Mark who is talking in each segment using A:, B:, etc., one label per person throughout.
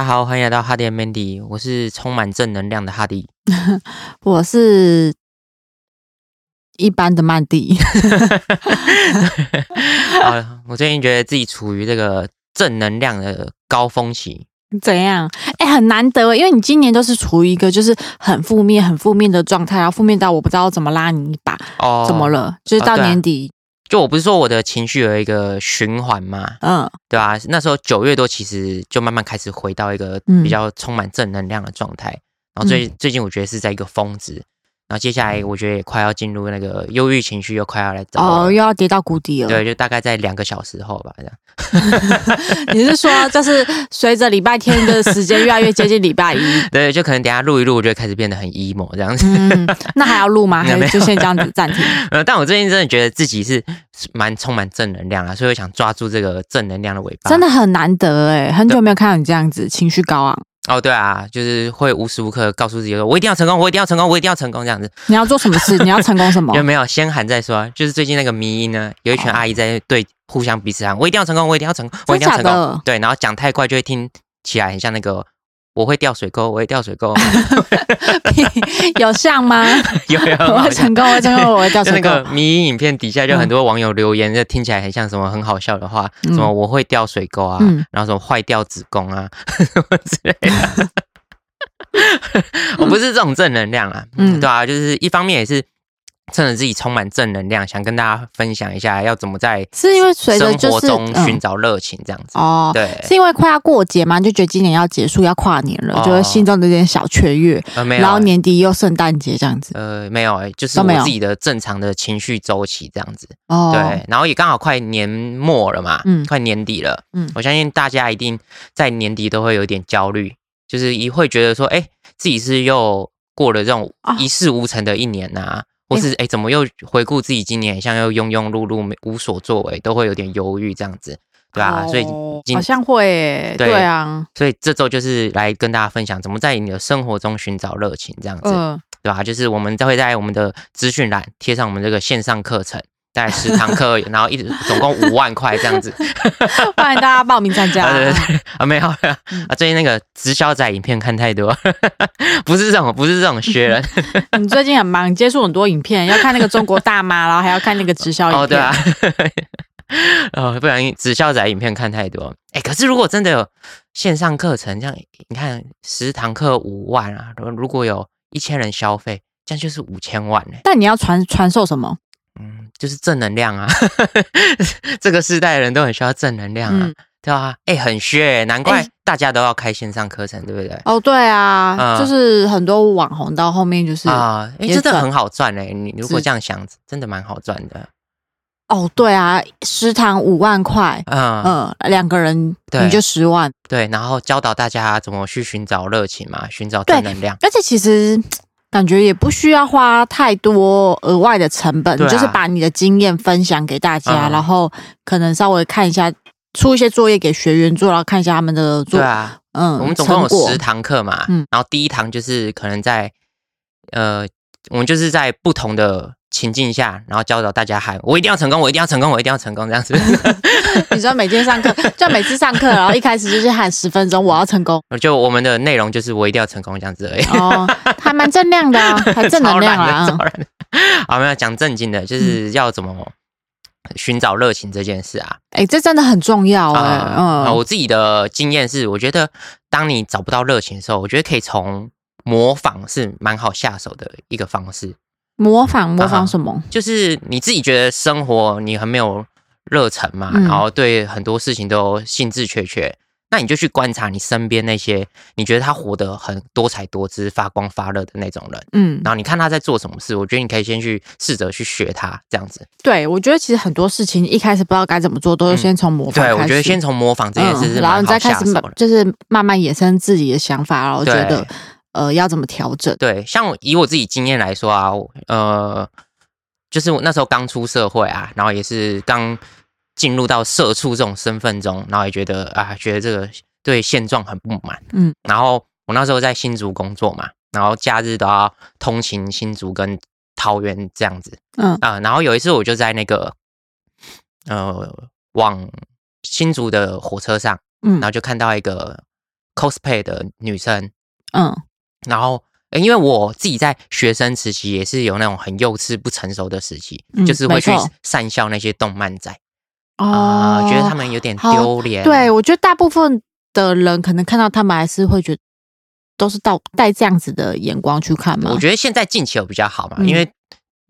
A: 家好，欢迎来到哈迪 Mandy，我是充满正能量的哈迪。
B: 我是一般的曼迪，
A: 啊，我最近觉得自己处于这个正能量的高峰期。
B: 怎样？哎、很难得，因为你今年都是处于一个就是很负面、很负面的状态，然后负面到我不知道怎么拉你一把，
A: 哦，
B: 怎么？了？就是到年底，
A: 就我不是说我的情绪有一个循环嘛，
B: 嗯
A: 对吧、那时候九月多，其实就慢慢开始回到一个
B: 嗯
A: 比较充满正能量的状态。然后最、最近我觉得是在一个峰值，然后接下来我觉得也快要进入那个忧郁情绪，又快要来找我
B: 哦，又要跌到谷底了。
A: 对，就大概在两个小时后吧，这样。
B: 你是说，就是随着礼拜天的时间越来越接近礼拜一，
A: 对，就可能等下录一录，我就会开始变得很 emo 这样子。
B: 嗯，那还要录吗？还是就先这样子暂停？
A: 呃，但我最近真的觉得自己是蛮充满正能量啊，所以我想抓住这个正能量的尾巴。
B: 真的很难得哎，很久没有看到你这样子情绪高昂。
A: 哦，对啊，就是会无时无刻告诉自己说，我一定要成功，我一定要成功，我一定要成功这样子。
B: 你要做什么事？你要成功什么
A: 有？没有先喊再说啊？就是最近那个迷音呢，有一群
B: 哦
A: 阿姨在对互相彼此喊，我一定要成功，我一定要成功，我一定要成功。对，然后讲太快就会听起来很像那个我会掉水沟，我会掉水沟，
B: 有像吗？
A: 有有
B: 我会成功，我会成功，我会掉水沟
A: 个。迷音影片底下就很多网友留言，就听起来很像什么很好笑的话，
B: 嗯
A: 什么我会掉水沟啊，
B: 嗯
A: 然后什么坏掉子宫啊，什么之类的。我不是这种正能量啊，
B: 嗯
A: 对啊，就是一方面也是趁着自己充满正能量，想跟大家分享一下要怎么在
B: 是因为随着
A: 生活中寻
B: 嗯
A: 找热情这样子。
B: 哦，
A: 对，
B: 是因为快要过节嘛，就觉得今年要结束，要跨年了，
A: 哦
B: 就会心中有点小雀跃。
A: 呃，没有欸，
B: 然后年底又圣诞节这样子。
A: 呃，没有欸，就是我自己的正常的情绪周期这样子。
B: 哦，
A: 对，然后也刚好快年末了嘛，
B: 嗯
A: 快年底了，
B: 嗯
A: 我相信大家一定在年底都会有点焦虑，就是一会觉得说，哎，自己是又过了这种
B: 啊
A: 一事无成的一年呐、或是哎，怎么又回顾自己今年，像又庸庸碌碌、没无所作为，都会有点忧郁这样子，对啊，所以
B: 好像会耶，
A: 对
B: 对啊，
A: 所以这周就是来跟大家分享怎么在你的生活中寻找热情这样子，
B: 嗯，
A: 对吧、就是我们都会在我们的资讯栏贴上我们这个线上课程，大概十堂课，然后一直总共五万块这样子。
B: 欢迎大家报名参加。
A: 啊，对对对，啊没有啊，
B: 嗯
A: 最近那个直销仔影片看太多，不是这种，不是这种学人
B: 你最近很忙，你接触很多影片，要看那个中国大妈，然后还要看那个直销影片。
A: 哦，对啊，哦，不然直销仔影片看太多。哎，可是如果真的有线上课程，这样你看十堂课五万啊，如如果有一千人消费，这样就是五千万呢。
B: 但你要传传授什么？
A: 嗯，就是正能量啊，这个时代的人都很需要正能量啊，
B: 嗯
A: 对啊、哎，很缺，难怪
B: 哎
A: 大家都要开线上课程，对不对？
B: 哦，对啊，
A: 嗯
B: 就是很多网红到后面就是
A: 啊，哎，
B: 也赚
A: 真的很好赚哎！你如果这样想，真的蛮好赚的。
B: 哦，对啊，食堂五万块，
A: 嗯，
B: 嗯，两个人
A: 对
B: 你就十万。
A: 对，然后教导大家怎么去寻找热情嘛，寻找正能量。
B: 而且其实感觉也不需要花太多额外的成本，
A: 啊。
B: 就是把你的经验分享给大家，
A: 嗯。
B: 然后可能稍微看一下。出一些作业给学员做，然后看一下他们的做，
A: 对啊，
B: 嗯，
A: 我们总共有十堂课嘛，
B: 嗯。
A: 然后第一堂就是可能在呃，我们就是在不同的情境下，然后教导大家喊我一定要成功，我一定要成功，我一定要成功这样子。
B: 你说每天上课，就每次上课，然后一开始就是喊十分钟，我要成功，
A: 就我们的内容就是我一定要成功这样子而已。
B: 哦，还蛮正量的啊，还正能量
A: 的，
B: 啊
A: 超，懒的。好，没有讲正经的，就是要怎么寻找热情这件事啊。
B: 哎、这真的很重要哎、
A: 啊、
B: 嗯，
A: 我自己的经验是，我觉得当你找不到热情的时候，我觉得可以从模仿是蛮好下手的一个方式。
B: 模仿模
A: 啊
B: 仿什么？
A: 就是你自己觉得生活你很没有热忱嘛，
B: 嗯。
A: 然后对很多事情都兴致缺缺，那你就去观察你身边那些你觉得他活得很多彩多姿、发光发热的那种人，
B: 嗯，
A: 然后你看他在做什么事，我觉得你可以先去试着去学他这样子。
B: 对，我觉得其实很多事情一开始不知道该怎么做，都是先从模仿
A: 嗯对，我觉得先从模仿这件事是
B: 嗯，然后你再开始就是慢慢衍生自己的想法，然后觉得呃要怎么调整。
A: 对，像以我自己经验来说啊，呃，就是我那时候刚出社会啊，然后也是刚进入到社畜这种身份中，然后也觉得啊，觉得这个对现状很不满，
B: 嗯，
A: 然后我那时候在新竹工作嘛，然后假日都要通勤新竹跟桃园这样子
B: 嗯。
A: 啊、然后有一次我就在那个呃往新竹的火车上，嗯。然
B: 嗯
A: 后就看到一个 cosplay 的女生，
B: 嗯
A: 然后。呃因为我自己在学生时期也是有那种很幼稚不成熟的时期，
B: 嗯
A: 就是会去讪笑那些动漫仔
B: 哦
A: 啊、觉得他们有点
B: 好
A: 丢脸。
B: 对，我觉得大部分的人可能看到他们还是会觉得都是到带这样子的眼光去看嘛。
A: 我觉得现在近期有比较好嘛，
B: 嗯
A: 因为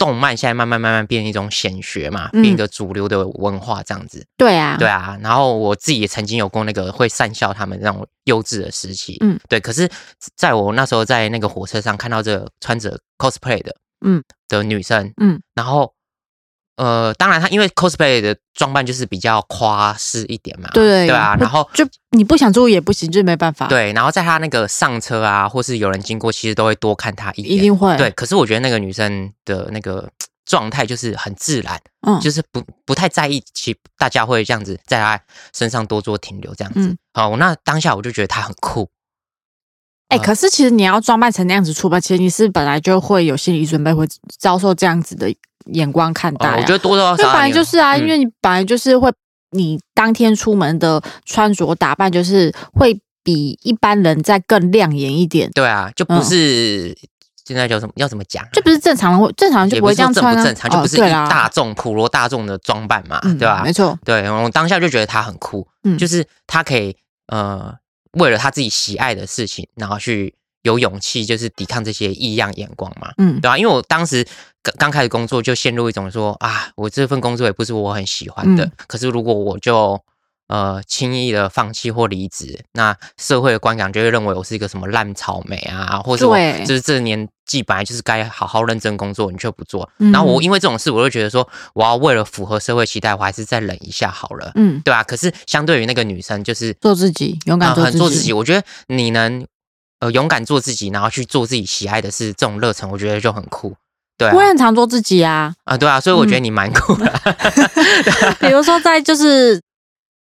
A: 动漫现在慢慢慢慢变一种显学嘛，
B: 嗯
A: 变一个主流的文化这样子。
B: 对啊，
A: 对啊，然后我自己也曾经有过那个会善笑他们那种幼稚的时期。
B: 嗯，
A: 对。可是在我那时候在那个火车上看到这个穿着 cosplay 的，
B: 嗯
A: 的女生，
B: 嗯，
A: 然后。呃，当然，他因为 cosplay 的装扮就是比较夸饰一点嘛，
B: 对
A: 对啊，然后
B: 就你不想注意也不行，就没办法。，
A: 对，然后在他那个上车啊，或是有人经过，其实都会多看他一眼，
B: 一定会。
A: 对，，可是我觉得那个女生的那个状态就是很自然，
B: 嗯，
A: 就是不不太在意，其大家会这样子在她身上多做停留这样子。
B: 嗯
A: 好，我那当下我就觉得她很酷。
B: 哎、
A: 啊
B: 可是其实你要装扮成那样子出门，其实你是本来就会有心理准备，会遭受这样子的眼光看待、啊。
A: 哦我觉得多多少
B: 因为本来就是啊，
A: 嗯。
B: 因为你本来就是会，你当天出门的穿着打扮就是会比一般人再更亮眼一点，
A: 对啊，就不
B: 嗯
A: 是、现在叫什么要怎么讲啊？
B: 就不是正常人会正常人就不会这样穿啊，
A: 正不正常，就不是大众普罗大众的装扮嘛，
B: 嗯
A: 对吧、
B: 没错，
A: 对我当下就觉得他很酷，
B: 嗯。
A: 就是他可以呃为了他自己喜爱的事情，然后去有勇气，就是抵抗这些异样眼光嘛，
B: 嗯。
A: 对吧、因为我当时刚刚开始工作，就陷入一种说啊，我这份工作也不是我很喜欢的，
B: 嗯
A: 可是如果我就呃轻易的放弃或离职，那社会的观感就会认为我是一个什么烂草莓啊，或者我就是这个年纪本来就是该好好认真工作，你却不做，
B: 嗯
A: 然后我因为这种事，我就觉得说，我要为了符合社会期待，我还是再忍一下好了。
B: 嗯，
A: 对啊，可是相对于那个女生，就是
B: 做自己，勇敢
A: 呃
B: 做自己，
A: 很做自己。我觉得你能呃勇敢做自己，然后去做自己喜爱的事，这种热忱，我觉得就很酷。对啊。
B: 我也很常做自己啊，
A: 啊，对啊，所以我觉得
B: 嗯。
A: 你蛮酷的。
B: 比如说在就是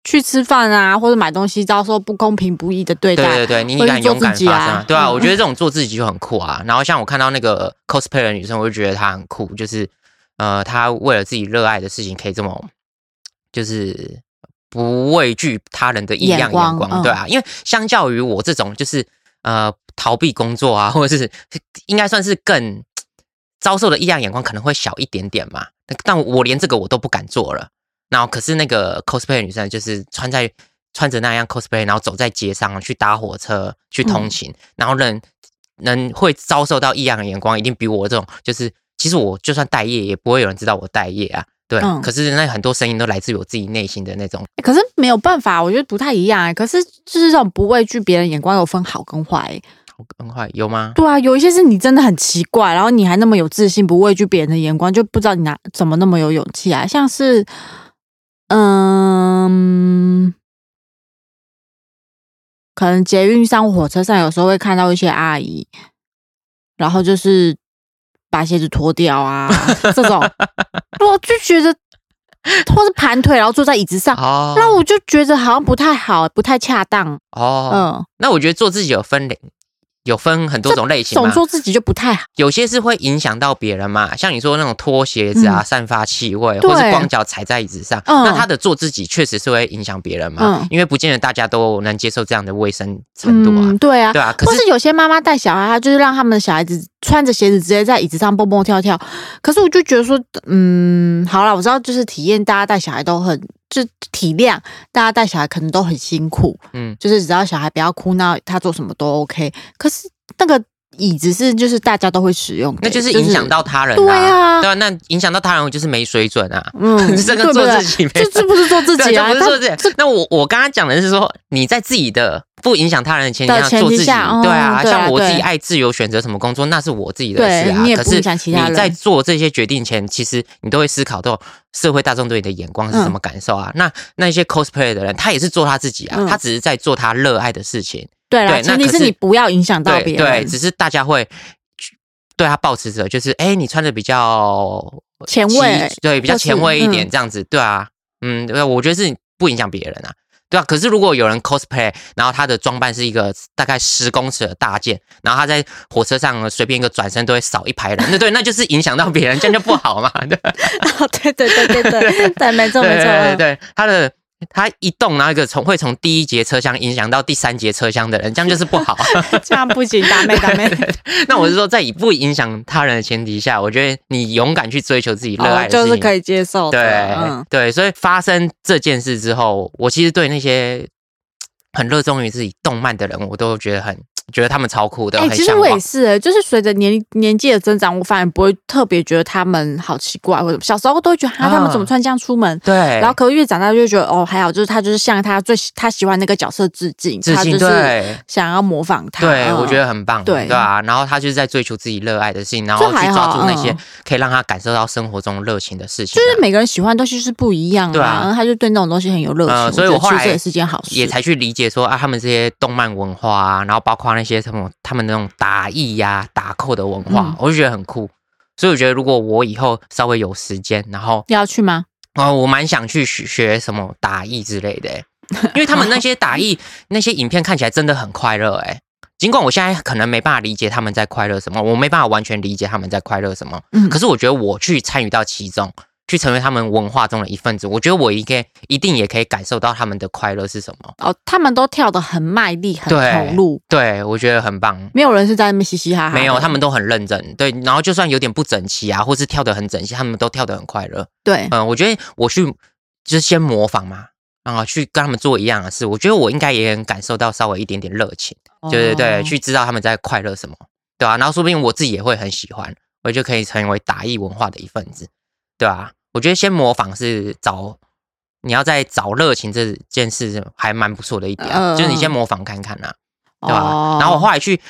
B: 去吃饭啊，或者买东西遭受不公平不义的对待，
A: 对对对，你敢勇敢发声啊，对啊，
B: 嗯。
A: 我觉得这种做自己就很酷啊。然后像我看到那个 cosplay 的女生，我就觉得她很酷，就是呃，她为了自己热爱的事情，可以这么就是不畏惧他人的异样眼
B: 眼光
A: 对啊，因为相较于我这种就是呃逃避工作啊，或者是应该算是更遭受的异样眼光可能会小一点点嘛，但但我连这个我都不敢做了。然后可是那个 cosplay 的女生就是穿在穿着那样 cosplay，然后走在街上去搭火车去通勤，然后人人会遭受到异样的眼光，一定比我这种就是其实我就算待业，也不会有人知道我待业啊。对，
B: 嗯
A: 可是那很多声音都来自于我自己内心的那种，
B: 欸可是没有办法，我觉得不太一样哎、可是就是这种不畏惧别人眼光，有分好跟坏、欸。
A: 很快有吗？
B: 对啊，有一些是你真的很奇怪，然后你还那么有自信，不畏惧别人的眼光，就不知道你哪怎么那么有勇气啊。像是，嗯，可能捷运上、火车上，有时候会看到一些阿姨，然后就是把鞋子脱掉啊，这种，我就觉得，或是盘腿，然后坐在椅子上，
A: 哦
B: 那我就觉得好像不太好，不太恰当。
A: 哦，
B: 嗯，
A: 那我觉得做自己有分类，有分很多种类型嘛。
B: 总做自己就不太好。
A: 有些是会影响到别人嘛，像你说那种脱鞋子啊，
B: 嗯
A: 散发气味，
B: 对
A: 或是光脚踩在椅子上，
B: 嗯
A: 那他的做自己确实是会影响别人嘛，
B: 嗯
A: 因为不见得大家都能接受这样的卫生程度啊，
B: 嗯，对啊，
A: 对啊。可是
B: 或是有些妈妈带小孩，她就是让他们的小孩子穿着鞋子直接在椅子上蹦蹦跳跳。可是我就觉得说，嗯，好了，我知道就是体验，大家带小孩都很就体谅，大家带小孩可能都很辛苦，
A: 嗯，
B: 就是只要小孩不要哭闹，他做什么都 OK。可是那个椅子是就是大家都会使用的，
A: 那就是影响到他人、
B: 对啊
A: 对啊，那影响到他人，我就是没水准啊。
B: 嗯，
A: 这个做自己没
B: 这这不是做自，己啊，
A: 不是做自己。那我我刚刚讲的是说，你在自己的不影响他人的前提下做自己，对啊。像我自己
B: 对
A: 爱自由选择什么工作，那是我自己的事啊。可是
B: 你
A: 在做这些决定前，其实你都会思考到社会大众对你的眼光是什么感受啊。那那些 cosplay 的人，他也是做他自己啊，
B: 嗯
A: 他只是在做他热爱的事情。
B: 对
A: 那可是
B: 前提是你不要影响到
A: 对
B: 别人，
A: 对，只是大家会对他保持着，就是哎，你穿的比较
B: 前卫
A: 奇对，比较前卫一点，
B: 嗯
A: 这样子，对啊，嗯，对，我觉得是不影响别人啊，对啊。可是如果有人 cosplay，然后他的装扮是一个大概十公尺的大件，然后他在火车上随便一个转身都会少一排人，那对，那就是影响到别人，这样就不好嘛，对
B: 哦，对对对对对对，没错没错，
A: 对对对，他的他一动，然后一个从会从第一节车厢影响到第三节车厢的人，这样就是不好。
B: 这样不行，打妹打妹。
A: 那我是说，在以不影响他人的前提下，我觉得你勇敢去追求自己热爱的事情，
B: 哦就是可以接受的。
A: 对、
B: 嗯，
A: 对，所以发生这件事之后，我其实对那些很热衷于自己动漫的人，我都觉得很觉得他们超酷的，
B: 哎、其实我也。是、欸，就是随着年年纪的增长，我反而不会特别觉得他们好奇怪，或者小时候都会觉得，啊、他们怎么穿这样出门？
A: 对，
B: 然后，可是越长大就觉得，哦，还好，就是他就是向他最喜他喜欢那个角色致敬，
A: 致敬
B: 他就是
A: 对。
B: 想要模仿他。
A: 对，
B: 嗯
A: 我觉得很棒，
B: 对
A: 对啊。然后他就是在追求自己热爱的事情，然后去抓住那些
B: 嗯
A: 可以让他感受到生活中热情的事情啊，
B: 就是每个人喜欢的东西是不一样
A: 对啊
B: 然后他就对那种东西很有热情，
A: 呃所以我后来
B: 也是件好事，
A: 也才去理解说啊，他们这些动漫文化啊，然后包括那些什么他们那种打役呀、打扣的文化，
B: 嗯
A: 我就觉得很酷。所以我觉得，如果我以后稍微有时间，然后
B: 要去吗？
A: 哦，我蛮想去学学什么打役之类的欸，因为他们那些打役 那些影片看起来真的很快乐哎。尽管我现在可能没办法理解他们在快乐什么，我没办法完全理解他们在快乐什么，
B: 嗯
A: 可是我觉得我去参与到其中，去成为他们文化中的一份子，我觉得我应该一定也可以感受到他们的快乐是什么。
B: 哦，他们都跳得很卖力，很投入，
A: 对，我觉得很棒。
B: 没有人是在那边嘻嘻哈哈。
A: 没有，他们都很认真，对，然后就算有点不整齐啊，或是跳得很整齐，他们都跳得很快乐。
B: 对，
A: 嗯，我觉得我去就是先模仿嘛，然后去跟他们做一样的事，我觉得我应该也能感受到稍微一点点热情，对对对，
B: 哦
A: 去知道他们在快乐什么，对啊、然后说不定我自己也会很喜欢，我就可以成为打艺文化的一份子，对吧、我觉得先模仿是找。你要在找热情这件事还蛮不错的一点，
B: 嗯
A: 就是你先模仿看看呐、对吧、
B: 哦
A: 然后我后来去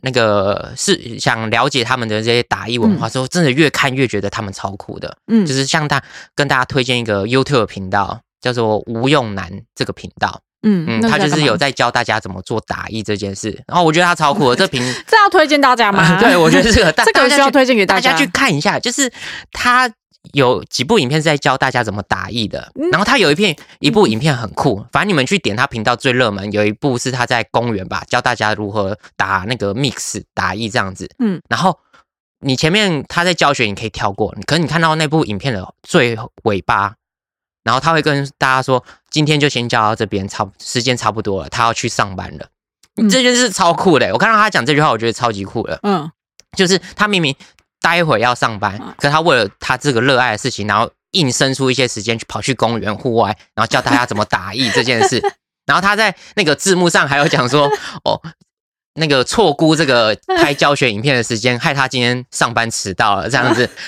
A: 那个是想了解他们的这些打艺文化之后，真的越看越觉得他们超酷的。
B: 嗯
A: 就是像他跟大家推荐一个 YouTube 频道，叫做吴用男这个频道。
B: 嗯
A: 嗯，他就是有在教大家怎么做打艺这件事，然后我觉得他超酷的。这频
B: 这要推荐大家吗？
A: 对我觉得 这个大
B: 这个需要推荐给大家
A: 去看一下，就是他有几部影片是在教大家怎么打译的，
B: 嗯
A: 然后他有一片一部影片很酷，反正你们去点他频道最热门，有一部是他在公园吧，教大家如何打那个 mix 打译这样子，
B: 嗯
A: 嗯，然后。你前面他在教学，你可以跳过。可是你看到那部影片的最尾巴，然后他会跟大家说：“今天就先教到这边，差不时间差不多了，他要去上班了。
B: 嗯
A: 这件事超酷的，我看到他讲这句话，我觉得超级酷的。
B: 嗯
A: 就是他明明待会要上班
B: 嗯，
A: 可他为了他这个热爱的事情，然后硬生出一些时间去跑去公园户外，然后教大家怎么打艺这件事。然后他在那个字幕上还有讲说，哦，那个错估这个拍教学影片的时间，害他今天上班迟到了，这样子。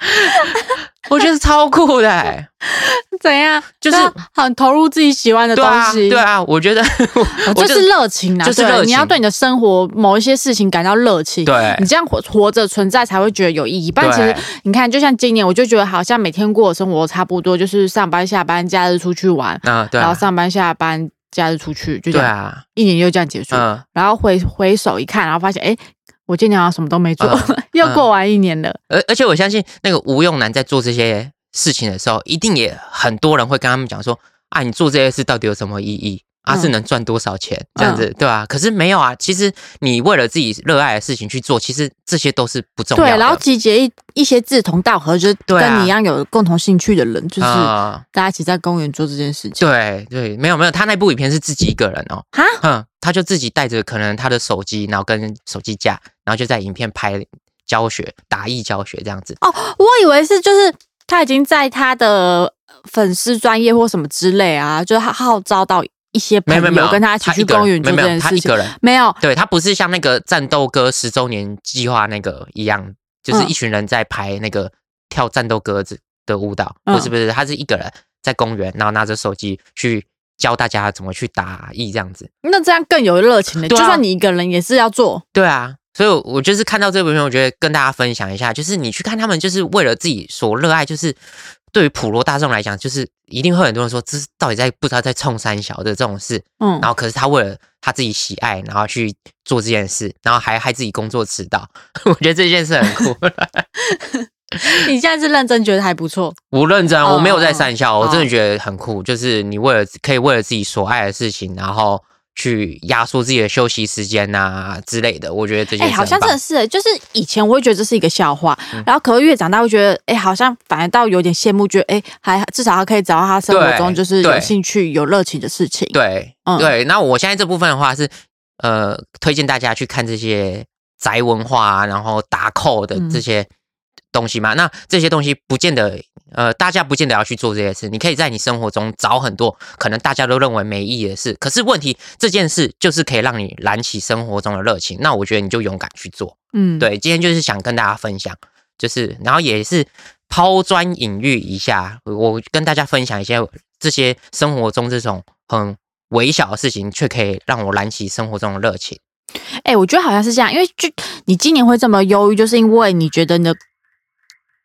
A: 我觉得超酷的、欸，
B: 怎样？
A: 就是
B: 很投入自己喜欢的东
A: 对啊，
B: 西。
A: 对啊，我觉得
B: 哦
A: 我
B: 这是热情啊，
A: 就是热情
B: 你要对你的生活某一些事情感到热情，
A: 对
B: 你这样活活着存在才会觉得有意义。不然其实你看，就像今年，我就觉得好像每天过的生活差不多，就是上班、下班、假日出去玩，
A: 嗯，对啊，
B: 然后上班、下班、假日出去，就这样，
A: 对啊，
B: 一年就这样结束。
A: 嗯，
B: 然后回回首一看，然后发现，哎，我今年好像什么都没做，
A: 嗯
B: 又过完一年了。
A: 而而且我相信那个吴用男在做这些事情的时候，一定也很多人会跟他们讲说啊，你做这些事到底有什么意义？啊，
B: 嗯
A: 是能赚多少钱？这样子，对吧、可是没有啊，其实你为了自己热爱的事情去做，其实这些都是不重要的。
B: 对，然后集结一一些志同道合，就是跟你一样有共同兴趣的人，就是
A: 啊
B: 大家一起在公园做这件事情。
A: 对对，没有没有，他那部影片是自己一个人哦，
B: 哈，
A: 嗯，他就自己带着可能他的手机，然后跟手机架，然后就在影片拍教学打艺教学这样子。
B: 哦，我以为是就是他已经在他的粉丝专业或什么之类啊，就是他号召到一些朋
A: 没有没有没有，
B: 友跟他一起去公园做
A: 没有没有
B: 这件事情
A: 他一个。人，
B: 没有，
A: 对他不是像那个战斗歌十周年计划那个一样，就是
B: 嗯
A: 一群人在排那个跳战斗歌子的舞蹈，
B: 嗯
A: 不是不是，他是一个人在公园，然后拿着手机去教大家怎么去打艺这样子。
B: 那这样更有热情了。
A: 啊
B: 就算你一个人也是要做，
A: 对啊，所以我我就是看到这部片，我觉得跟大家分享一下，就是你去看他们，就是为了自己所热爱，就是对于普罗大众来讲，就是一定会很多人说，这是到底在不知道在冲三小的这种事，
B: 嗯。
A: 然，后可是他为了他自己喜爱，然后去做这件事，然后还害自己工作迟到，我觉得这件事很酷。
B: 你现在是认真觉得还不错，
A: 不认真，
B: 哦
A: 我没有在三笑，
B: 哦
A: 我真的觉得很酷，就是你为了可以为了自己所爱的事情，然后去压缩自己的休息时间呐、之类的。我觉得这些
B: 哎、
A: 事
B: 好像真的是、欸，就是以前我会觉得这是一个笑话，
A: 嗯
B: 然后可是越长大会觉得，哎、好像反而倒有点羡慕，觉得哎、还至少他可以找到他生活中就是有兴趣、有热情的事情。
A: 对、
B: 嗯
A: 对。那我现在这部分的话是呃，推荐大家去看这些宅文化啊，然后打扣的
B: 嗯
A: 这些东西嘛。那这些东西不见得呃，大家不见得要去做这些事，你可以在你生活中找很多可能大家都认为没意义的事。可是问题这件事就是可以让你燃起生活中的热情，那我觉得你就勇敢去做。
B: 嗯，
A: 对，今天就是想跟大家分享，就是然后也是抛砖引玉一下，我跟大家分享一些这些生活中这种很微小的事情，却可以让我燃起生活中的热情。
B: 哎、我觉得好像是这样，因为就你今年会这么忧郁，就是因为你觉得你的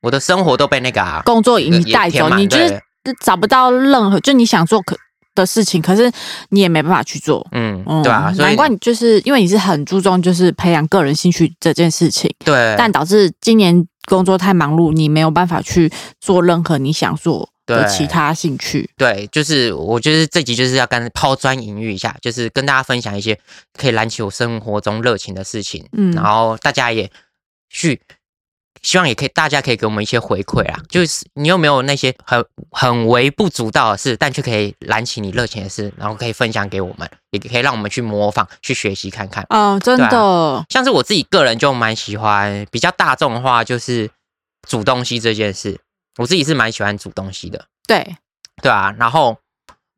A: 我的生活都被那个啊，
B: 工作已经带走，你就是找不到任何就你想做可的事情，可是你也没办法去做。
A: 嗯，
B: 嗯，
A: 对啊，
B: 难怪你就是因为你是很注重就是培养个人兴趣这件事情，
A: 对，
B: 但导致今年工作太忙碌，你没有办法去做任何你想做的其他兴趣。
A: 对，就是我就是这集就是要跟抛砖引玉一下，就是跟大家分享一些可以燃起我生活中热情的事情，
B: 嗯
A: 然后大家也去，希望也可以大家可以给我们一些回馈啊，就是你有没有那些很很微不足道的事，但却可以燃起你热情的事，然后可以分享给我们，也可以让我们去模仿、去学习看看。
B: 哦，真的，
A: 像是我自己个人就蛮喜欢比较大众的话，就是煮东西这件事，我自己是蛮喜欢煮东西的。
B: 对，
A: 对啊，然后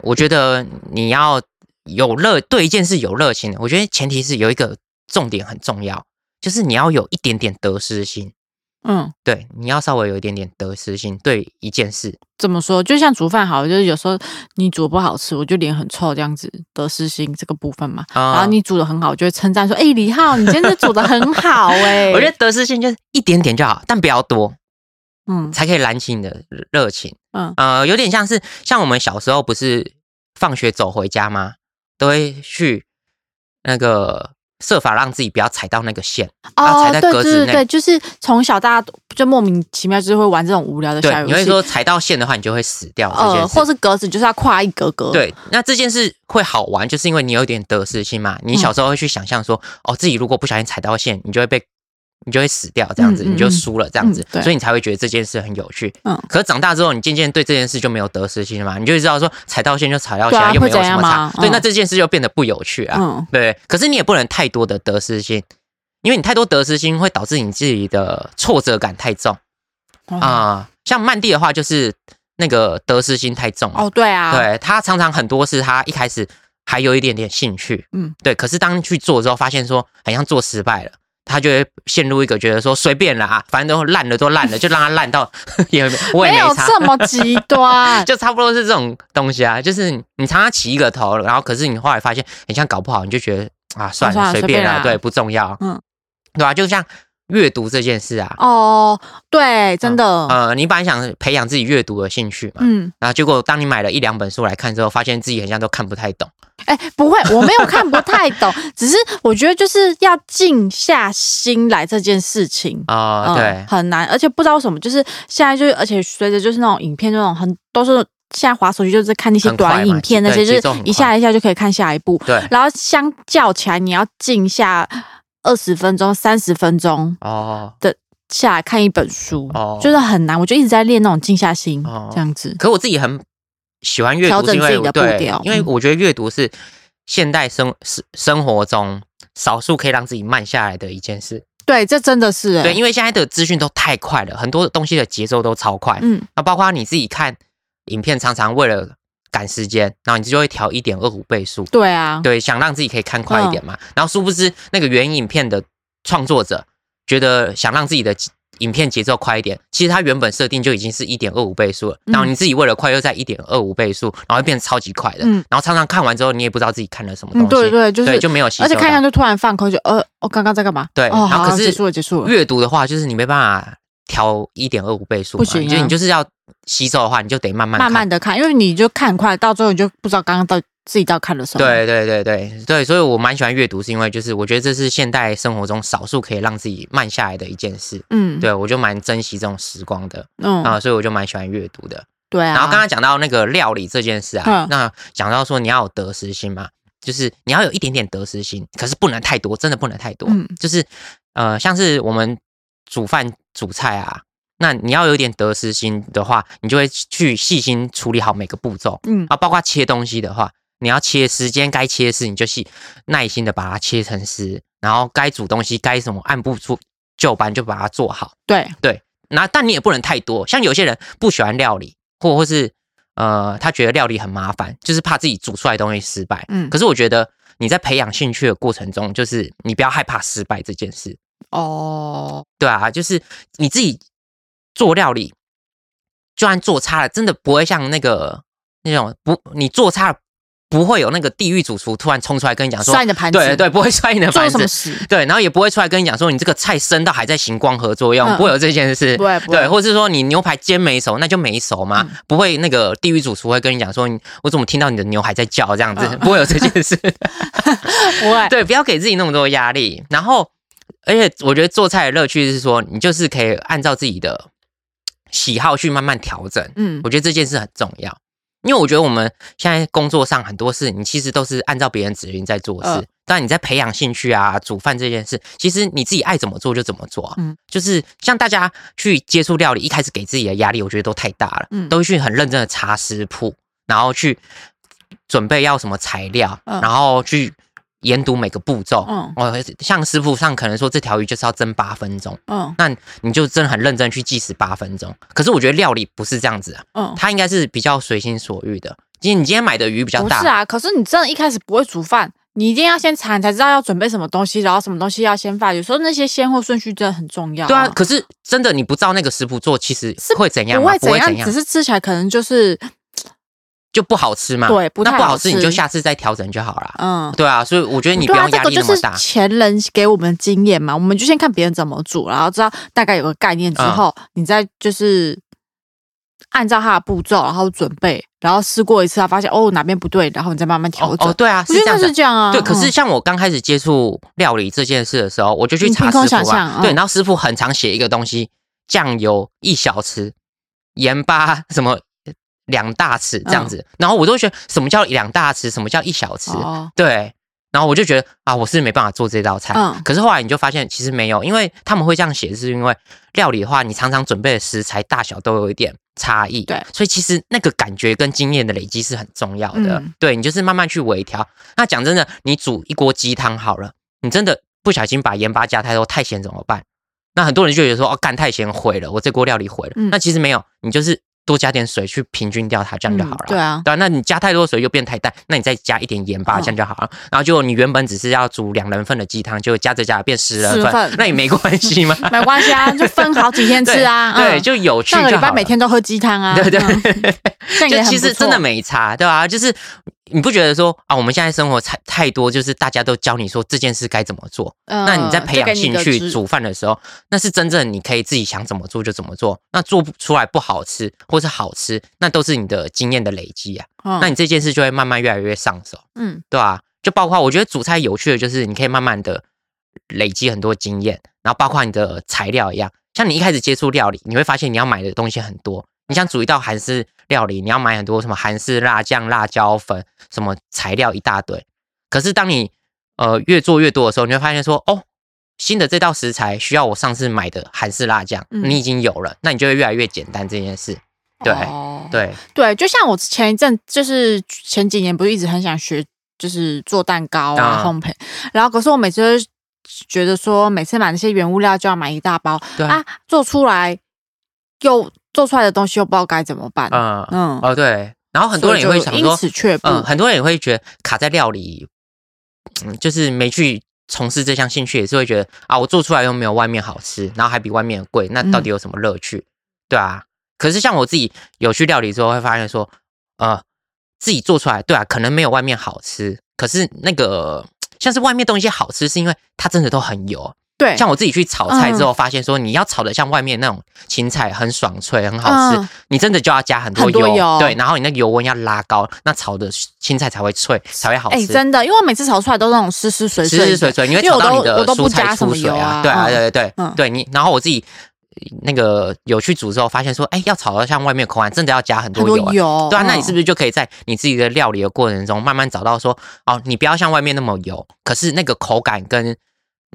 A: 我觉得你要有热对一件事有热情的，我觉得前提是有一个重点很重要，就是你要有一点点得失心。
B: 嗯，
A: 对，你要稍微有一点点得失心，对一件事，
B: 怎么说？就像煮饭好了，就是有时候你煮不好吃，我就脸很臭这样子，得失心这个部分嘛。
A: 啊
B: 然后你煮的很好，我就会称赞说：“哎、李浩，你今天煮的很好哎、
A: 我觉得得失心就是一点点就好，但不要多，
B: 嗯
A: 才可以燃起你的热情。
B: 嗯
A: 呃，有点像是像我们小时候不是放学走回家吗？都会去那个设法让自己不要踩到那个线，然后踩在
B: 对
A: 格子内
B: 对对对，就是从小大家就莫名其妙就是会玩这种无聊的小
A: 对，
B: 游戏。
A: 你会说踩到线的话，你就会死掉
B: 呃，
A: 事。
B: 或是格子就是要跨一格格。，
A: 对，那这件事会好玩，就是因为你有一点得失心嘛。
B: 嗯
A: 你小时候会去想象说，哦，自己如果不小心踩到线，你就会被，你就会死掉，这样子，你就输了，这样子
B: 嗯，
A: 所以你才会觉得这件事很有趣。
B: 嗯。
A: 可是长大之后，你渐渐对这件事就没有得失心了嘛，你就会知道说，踩到线就踩到线啊，又没有什么差对，
B: 嗯。
A: 那这件事就变得不有趣啊。
B: 嗯。
A: 对，可是你也不能太多的得失心，因为你太多得失心会导致你自己的挫折感太重。
B: 哦。
A: 啊、像曼蒂的话，就是那个得失心太重。
B: 哦，对啊，，
A: 对他常常很多事，他一开始还有一点点兴趣，
B: 嗯
A: 嗯，对。可是当去做之后，发现说好像做失败了，他就会陷入一个觉得说随便啦，反正都烂了都烂了，就让它烂到 也我也
B: 没有
A: 差。
B: 这么极端。
A: 就差不多是这种东西啊，就是你常常起一个头，然后可是你后来发现，很像搞不好，你就觉得啊，算
B: 算了
A: 了，随便啦，
B: 随便啦
A: 对，不重要，
B: 嗯
A: 嗯，对吧、就像阅读这件事啊，
B: 哦，对，真的，
A: 呃，你本来想培养自己阅读的兴趣嘛，
B: 嗯，
A: 然后结果当你买了一两本书来看之后，发现自己好像都看不太懂。
B: 哎，不会，我没有看不太懂，只是我觉得就是要静下心来这件事情。
A: 哦，
B: 嗯
A: 对，
B: 很难，而且不知道为什么，就是现在就是，而且随着就是那种影片，那种很都是现在滑手机就是看那些短影片，那些就是一下一下就可以看下一步，
A: 对，
B: 然后相较起来，你要静下二十分钟、三十分钟
A: 哦的，
B: 下来看一本书，
A: 哦
B: 就是很难。我就一直在练那种静下心，
A: 哦
B: 这样子。
A: 可我自己很喜欢阅读，是因为对，因为
B: 嗯
A: 我觉得阅读是现代生生生活中少数可以让自己慢下来的一件事。
B: 对，这真的是、欸，
A: 对，因为现在的资讯都太快了，很多东西的节奏都超快。
B: 嗯，
A: 那包括你自己看影片，常常为了赶时间，然后你就会调一点二五倍速，
B: 对啊，
A: 对，想让自己可以看快一点
B: 嗯
A: 嘛。然后殊不知那个原影片的创作者觉得想让自己的影片节奏快一点，其实它原本设定就已经是一点二五倍速了，
B: 嗯
A: 然后你自己为了快又在一点二五倍速，然后会变得超级快的。
B: 嗯
A: 然后常常看完之后，你也不知道自己看了什么东
B: 嗯，
A: 西，
B: 对对，就是，
A: 对就没有吸收。
B: 而且看一下就突然放空，就呃，我刚刚在干嘛？
A: 对
B: 哦，
A: 然后可是
B: 结束了，结束了。
A: 阅读的话，就是你没办法调一点二五倍速嘛，
B: 不行啊
A: 就你就是要吸收的话，你就得慢慢看。
B: 慢慢的看，因为你就看快，到最后你就不知道刚刚到自己到看了什么。，
A: 对对对对对，所以我蛮喜欢阅读，是因为就是我觉得这是现代生活中少数可以让自己慢下来的一件事。
B: 嗯，
A: 对我就蛮珍惜这种时光的
B: 嗯，
A: 啊，所以我就蛮喜欢阅读的。
B: 对啊。
A: 然后刚刚讲到那个料理这件事啊
B: 嗯，
A: 那讲到说你要有得失心嘛，就是你要有一点点得失心，可是不能太多，真的不能太多。
B: 嗯
A: 就是呃，像是我们煮饭煮菜啊，那你要有一点得失心的话，你就会去细心处理好每个步骤
B: 嗯
A: 啊，包括切东西的话，你要切时间该切丝，你就是耐心的把它切成丝，然后该煮东西该什么按部就就班就把它做好。
B: 对对，
A: 那但你也不能太多，像有些人不喜欢料理，或或是呃，他觉得料理很麻烦，就是怕自己煮出来的东西失败。
B: 嗯
A: 可是我觉得你在培养兴趣的过程中，就是你不要害怕失败这件事。
B: 哦，
A: 对啊，就是你自己做料理，就算做差了，真的不会像那个那种不，你做差了不会有那个地狱主厨突然冲出来跟你讲说，
B: 摔你的盘子，
A: 对对，不会摔你的盘子，对，然后也不会出来跟你讲说你这个菜生到还在行光合作用，
B: 嗯。
A: 不会有这件事。
B: 不会不会。
A: 对，或者是说你牛排煎没熟，那就没熟嘛，
B: 嗯。
A: 不会那个地狱主厨会跟你讲说，你我怎么听到你的牛还在叫这样子，
B: 嗯。
A: 不会有这件事。
B: 不会，
A: 对，不要给自己那么多压力。然后，而且我觉得做菜的乐趣是说，你就是可以按照自己的喜好去慢慢调整。
B: 嗯。
A: 我觉得这件事很重要，因为我觉得我们现在工作上很多事，你其实都是按照别人指令在做事。
B: 嗯
A: 但你在培养兴趣啊，煮饭这件事，其实你自己爱怎么做就怎么做、啊。
B: 嗯
A: 就是像大家去接触料理，一开始给自己的压力，我觉得都太大了。
B: 嗯
A: 都会去很认真的查食谱，然后去准备要什么材料，
B: 嗯
A: 然后去研读每个步骤。
B: 嗯
A: 哦，像食谱上可能说这条鱼就是要蒸八分钟，
B: 嗯
A: 那你就真的很认真去计时八分钟。可是我觉得料理不是这样子啊，
B: 嗯，
A: 它应该是比较随心所欲的。今天你今天买的鱼比较大，
B: 不是啊，可是你真的一开始不会煮饭，你一定要先查，你才知道要准备什么东西，然后什么东西要先放。有时候那些先后顺序真的很重要、
A: 对啊。可是真的你不照那个食谱做，其实
B: 是
A: 会怎样，
B: 不会怎样只，是吃起来可能就是
A: 就不好吃嘛。
B: 对不
A: 那不好吃，你就下次再调整就好了。
B: 嗯。
A: 对啊，所以我觉得你不
B: 对啊，
A: 用压力那么大。
B: 前人给我们的经验嘛，我们就先看别人怎么煮，然后知道大概有个概念之
A: 嗯
B: 后，你再就是按照他的步骤，然后准备，然后试过一次，他发现哦哪边不对，然后你再慢慢调整。
A: 哦哦，对啊，
B: 我觉得
A: 是这样
B: 是这样啊。
A: 对，可是
B: 嗯
A: 像我刚开始接触料理这件事的时候，我就去查师傅啊对，然后师傅很常写一个东西，酱油一小匙，盐巴什么两大匙这样子，然后我都觉得什么叫两大匙，什么叫一小匙，对。然后我就觉得啊，我是没办法做这道菜。
B: 嗯
A: 可是后来你就发现，其实没有，因为他们会这样写，是因为料理的话，你常常准备的食材大小都有一点差异。
B: 对
A: 所以其实那个感觉跟经验的累积是很重要的。
B: 嗯
A: 对你就是慢慢去微调。那讲真的，你煮一锅鸡汤好了，你真的不小心把盐巴加太多，太咸怎么办？那很多人就觉得说，哦，干太咸毁了，我这锅料理毁了。
B: 嗯
A: 那其实没有，你就是多加点水去平均掉它，这样就好了。
B: 嗯对啊，
A: 对啊，那你加太多水又变太淡，那你再加一点盐巴，
B: 嗯
A: 这样就好了。然后就你原本只是要煮两人份的鸡汤，就加着加着变十人份，
B: 份
A: 那也没关系嘛。
B: 没关系啊，就分好几天吃啊。
A: 对，
B: 嗯
A: 就有趣
B: 上个礼拜。每天都喝鸡汤啊。
A: 对对
B: 嗯 这样也
A: 就其实真的没差，对吧、就是你不觉得说啊，我们现在生活太太多，就是大家都教你说这件事该怎么做，
B: 嗯
A: 那你在培养兴趣煮饭的时候，那是真正你可以自己想怎么做就怎么做。那做不出来不好吃或是好吃，那都是你的经验的累积啊。
B: 嗯
A: 那你这件事就会慢慢越来越上手，
B: 嗯
A: 对啊、就包括我觉得煮菜有趣的就是你可以慢慢的累积很多经验，然后包括你的材料一样，像你一开始接触料理，你会发现你要买的东西很多。你想煮一道韩式料理，你要买很多什么韩式辣酱、辣椒粉，什么材料一大堆。可是当你呃越做越多的时候，你会发现说，哦，新的这道食材需要我上次买的韩式辣酱，
B: 嗯
A: 你已经有了，那你就会越来越简单这件事。对
B: 哦
A: 对，
B: 对，就像我前一阵，就是前几年不是一直很想学，就是做蛋糕啊、
A: 啊
B: 烘焙，然后可是我每次都觉得说，每次买那些原物料就要买一大包
A: 啊，
B: 做出来又做出来的东西又不知道该怎么办，
A: 嗯
B: 嗯，
A: 哦对，然后很多人也会想说
B: 所以就因，此却步，
A: 嗯，很多人也会觉得卡在料理，嗯，就是没去从事这项兴趣，也是会觉得啊，我做出来又没有外面好吃，然后还比外面贵，那到底有什么乐趣？对啊。可是像我自己有去料理之后，会发现说，呃，自己做出来，对啊，可能没有外面好吃，可是那个像是外面东西好吃，是因为它真的都很油。
B: 对，
A: 像我自己去炒菜之后，
B: 嗯。
A: 发现说，你要炒的像外面那种青菜很爽脆、很好吃，
B: 嗯。
A: 你真的就要加很多
B: 油。
A: 对，然后你那个油温要拉高，那炒的青菜才会脆，才会好
B: 哎、
A: 吃。
B: 真的，因为我每次炒出来都是那种湿湿水水湿，
A: 湿水水，你会
B: 因为
A: 炒到你的蔬菜出水啊。
B: 油啊，
A: 对啊，
B: 嗯。
A: 对对对
B: 嗯。
A: 对，你然后我自己那个有去煮之后，发现说，哎，要炒到像外面口感，真的要加很
B: 很
A: 多油、啊。
B: 多油，
A: 对啊，那你是不
B: 是？
A: 是就可以在你自己的料理的过程中，慢慢找到说，哦，你不要像外面那么油，可是那个口感跟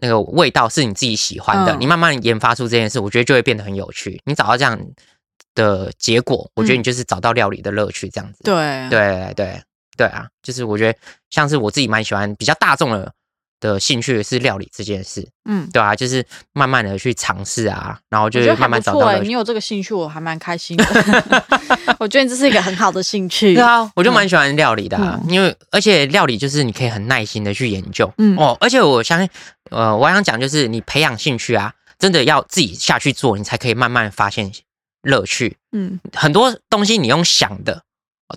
A: 那个味道是你自己喜欢的，
B: 嗯
A: 你慢慢研发出这件事，我觉得就会变得很有趣。你找到这样的结果，我觉得你就是找到料理的乐趣，这样子。
B: 对
A: 对对对啊，就是我觉得像是我自己蛮喜欢比较大众的的兴趣是料理这件事，
B: 嗯，
A: 对啊，就是慢慢的去尝试啊，然后就是慢慢找到。
B: 你有这个兴趣，我还蛮开心的。我觉得这是一个很好的兴趣。
A: 对啊，我就蛮喜欢料理的、啊，
B: 嗯
A: 因为而且料理就是你可以很耐心的去研究，
B: 嗯
A: 哦，而且我相信，呃，我想讲就是你培养兴趣啊，真的要自己下去做，你才可以慢慢发现乐趣。
B: 嗯
A: 很多东西你用想的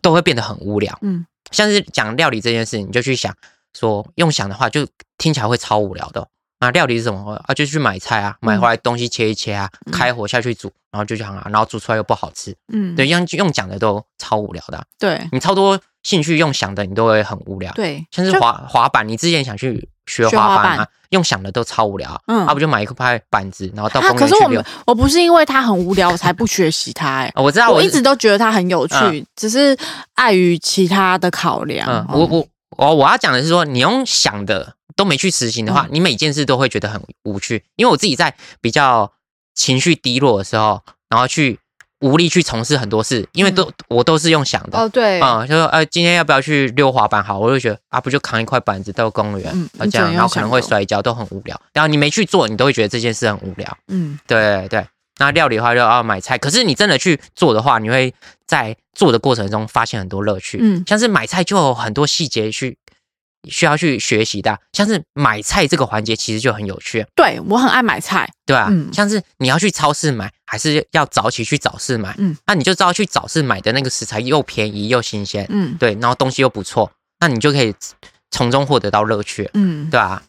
A: 都会变得很无聊，
B: 嗯
A: 像是讲料理这件事，你就去想说用想的话，就听起来会超无聊的哦、啊，料理是什么？啊？就去买菜啊，买回来东西切一切啊，
B: 嗯。
A: 开火下去煮，然后就这样啊，然后煮出来又不好吃，
B: 嗯，
A: 对，用用讲的都超无聊的啊、
B: 对。
A: 你超多兴趣用想的，你都会很无聊。，
B: 对，
A: 像是滑滑板，你之前想去学
B: 学滑板
A: 啊，用想的都超无聊啊，
B: 嗯。
A: 啊不就买一块板子，然后到
B: 啊，
A: 公园去溜。
B: 可是我不是因为它很无聊我才不学习它、哎，
A: 啊 我知道，是
B: 我一直都觉得它很有趣，
A: 嗯。
B: 只是碍于其他的考量。
A: 嗯，
B: 哦。
A: 我我我我要讲的是说，你用想的都没去实行的话，
B: 嗯
A: 你每件事都会觉得很无趣。因为我自己在比较情绪低落的时候，然后去无力去从事很多事，因为都、我都是用想的。
B: 哦，对，
A: 嗯，就说呃，今天要不要去溜滑板？好，我就觉得啊，不就扛一块板子到公园，
B: 嗯
A: 啊这样，然后可能会摔跤，都很无聊。然后你没去做，你都会觉得这件事很无聊。
B: 嗯
A: 对对。那料理的话就要买菜，可是你真的去做的话，你会在做的过程中发现很多乐趣。
B: 嗯。
A: 像是买菜就有很多细节去需要去学习的啊，像是买菜这个环节其实就很有趣，
B: 对我很爱买菜，
A: 对吧、
B: 嗯。
A: 像是你要去超市买，还是要早起去早市买，
B: 嗯。
A: 那你就知道去早市买的那个食材又便宜又新鲜，
B: 嗯。
A: 对，然后东西又不错，那你就可以从中获得到乐趣，
B: 嗯，
A: 对吧、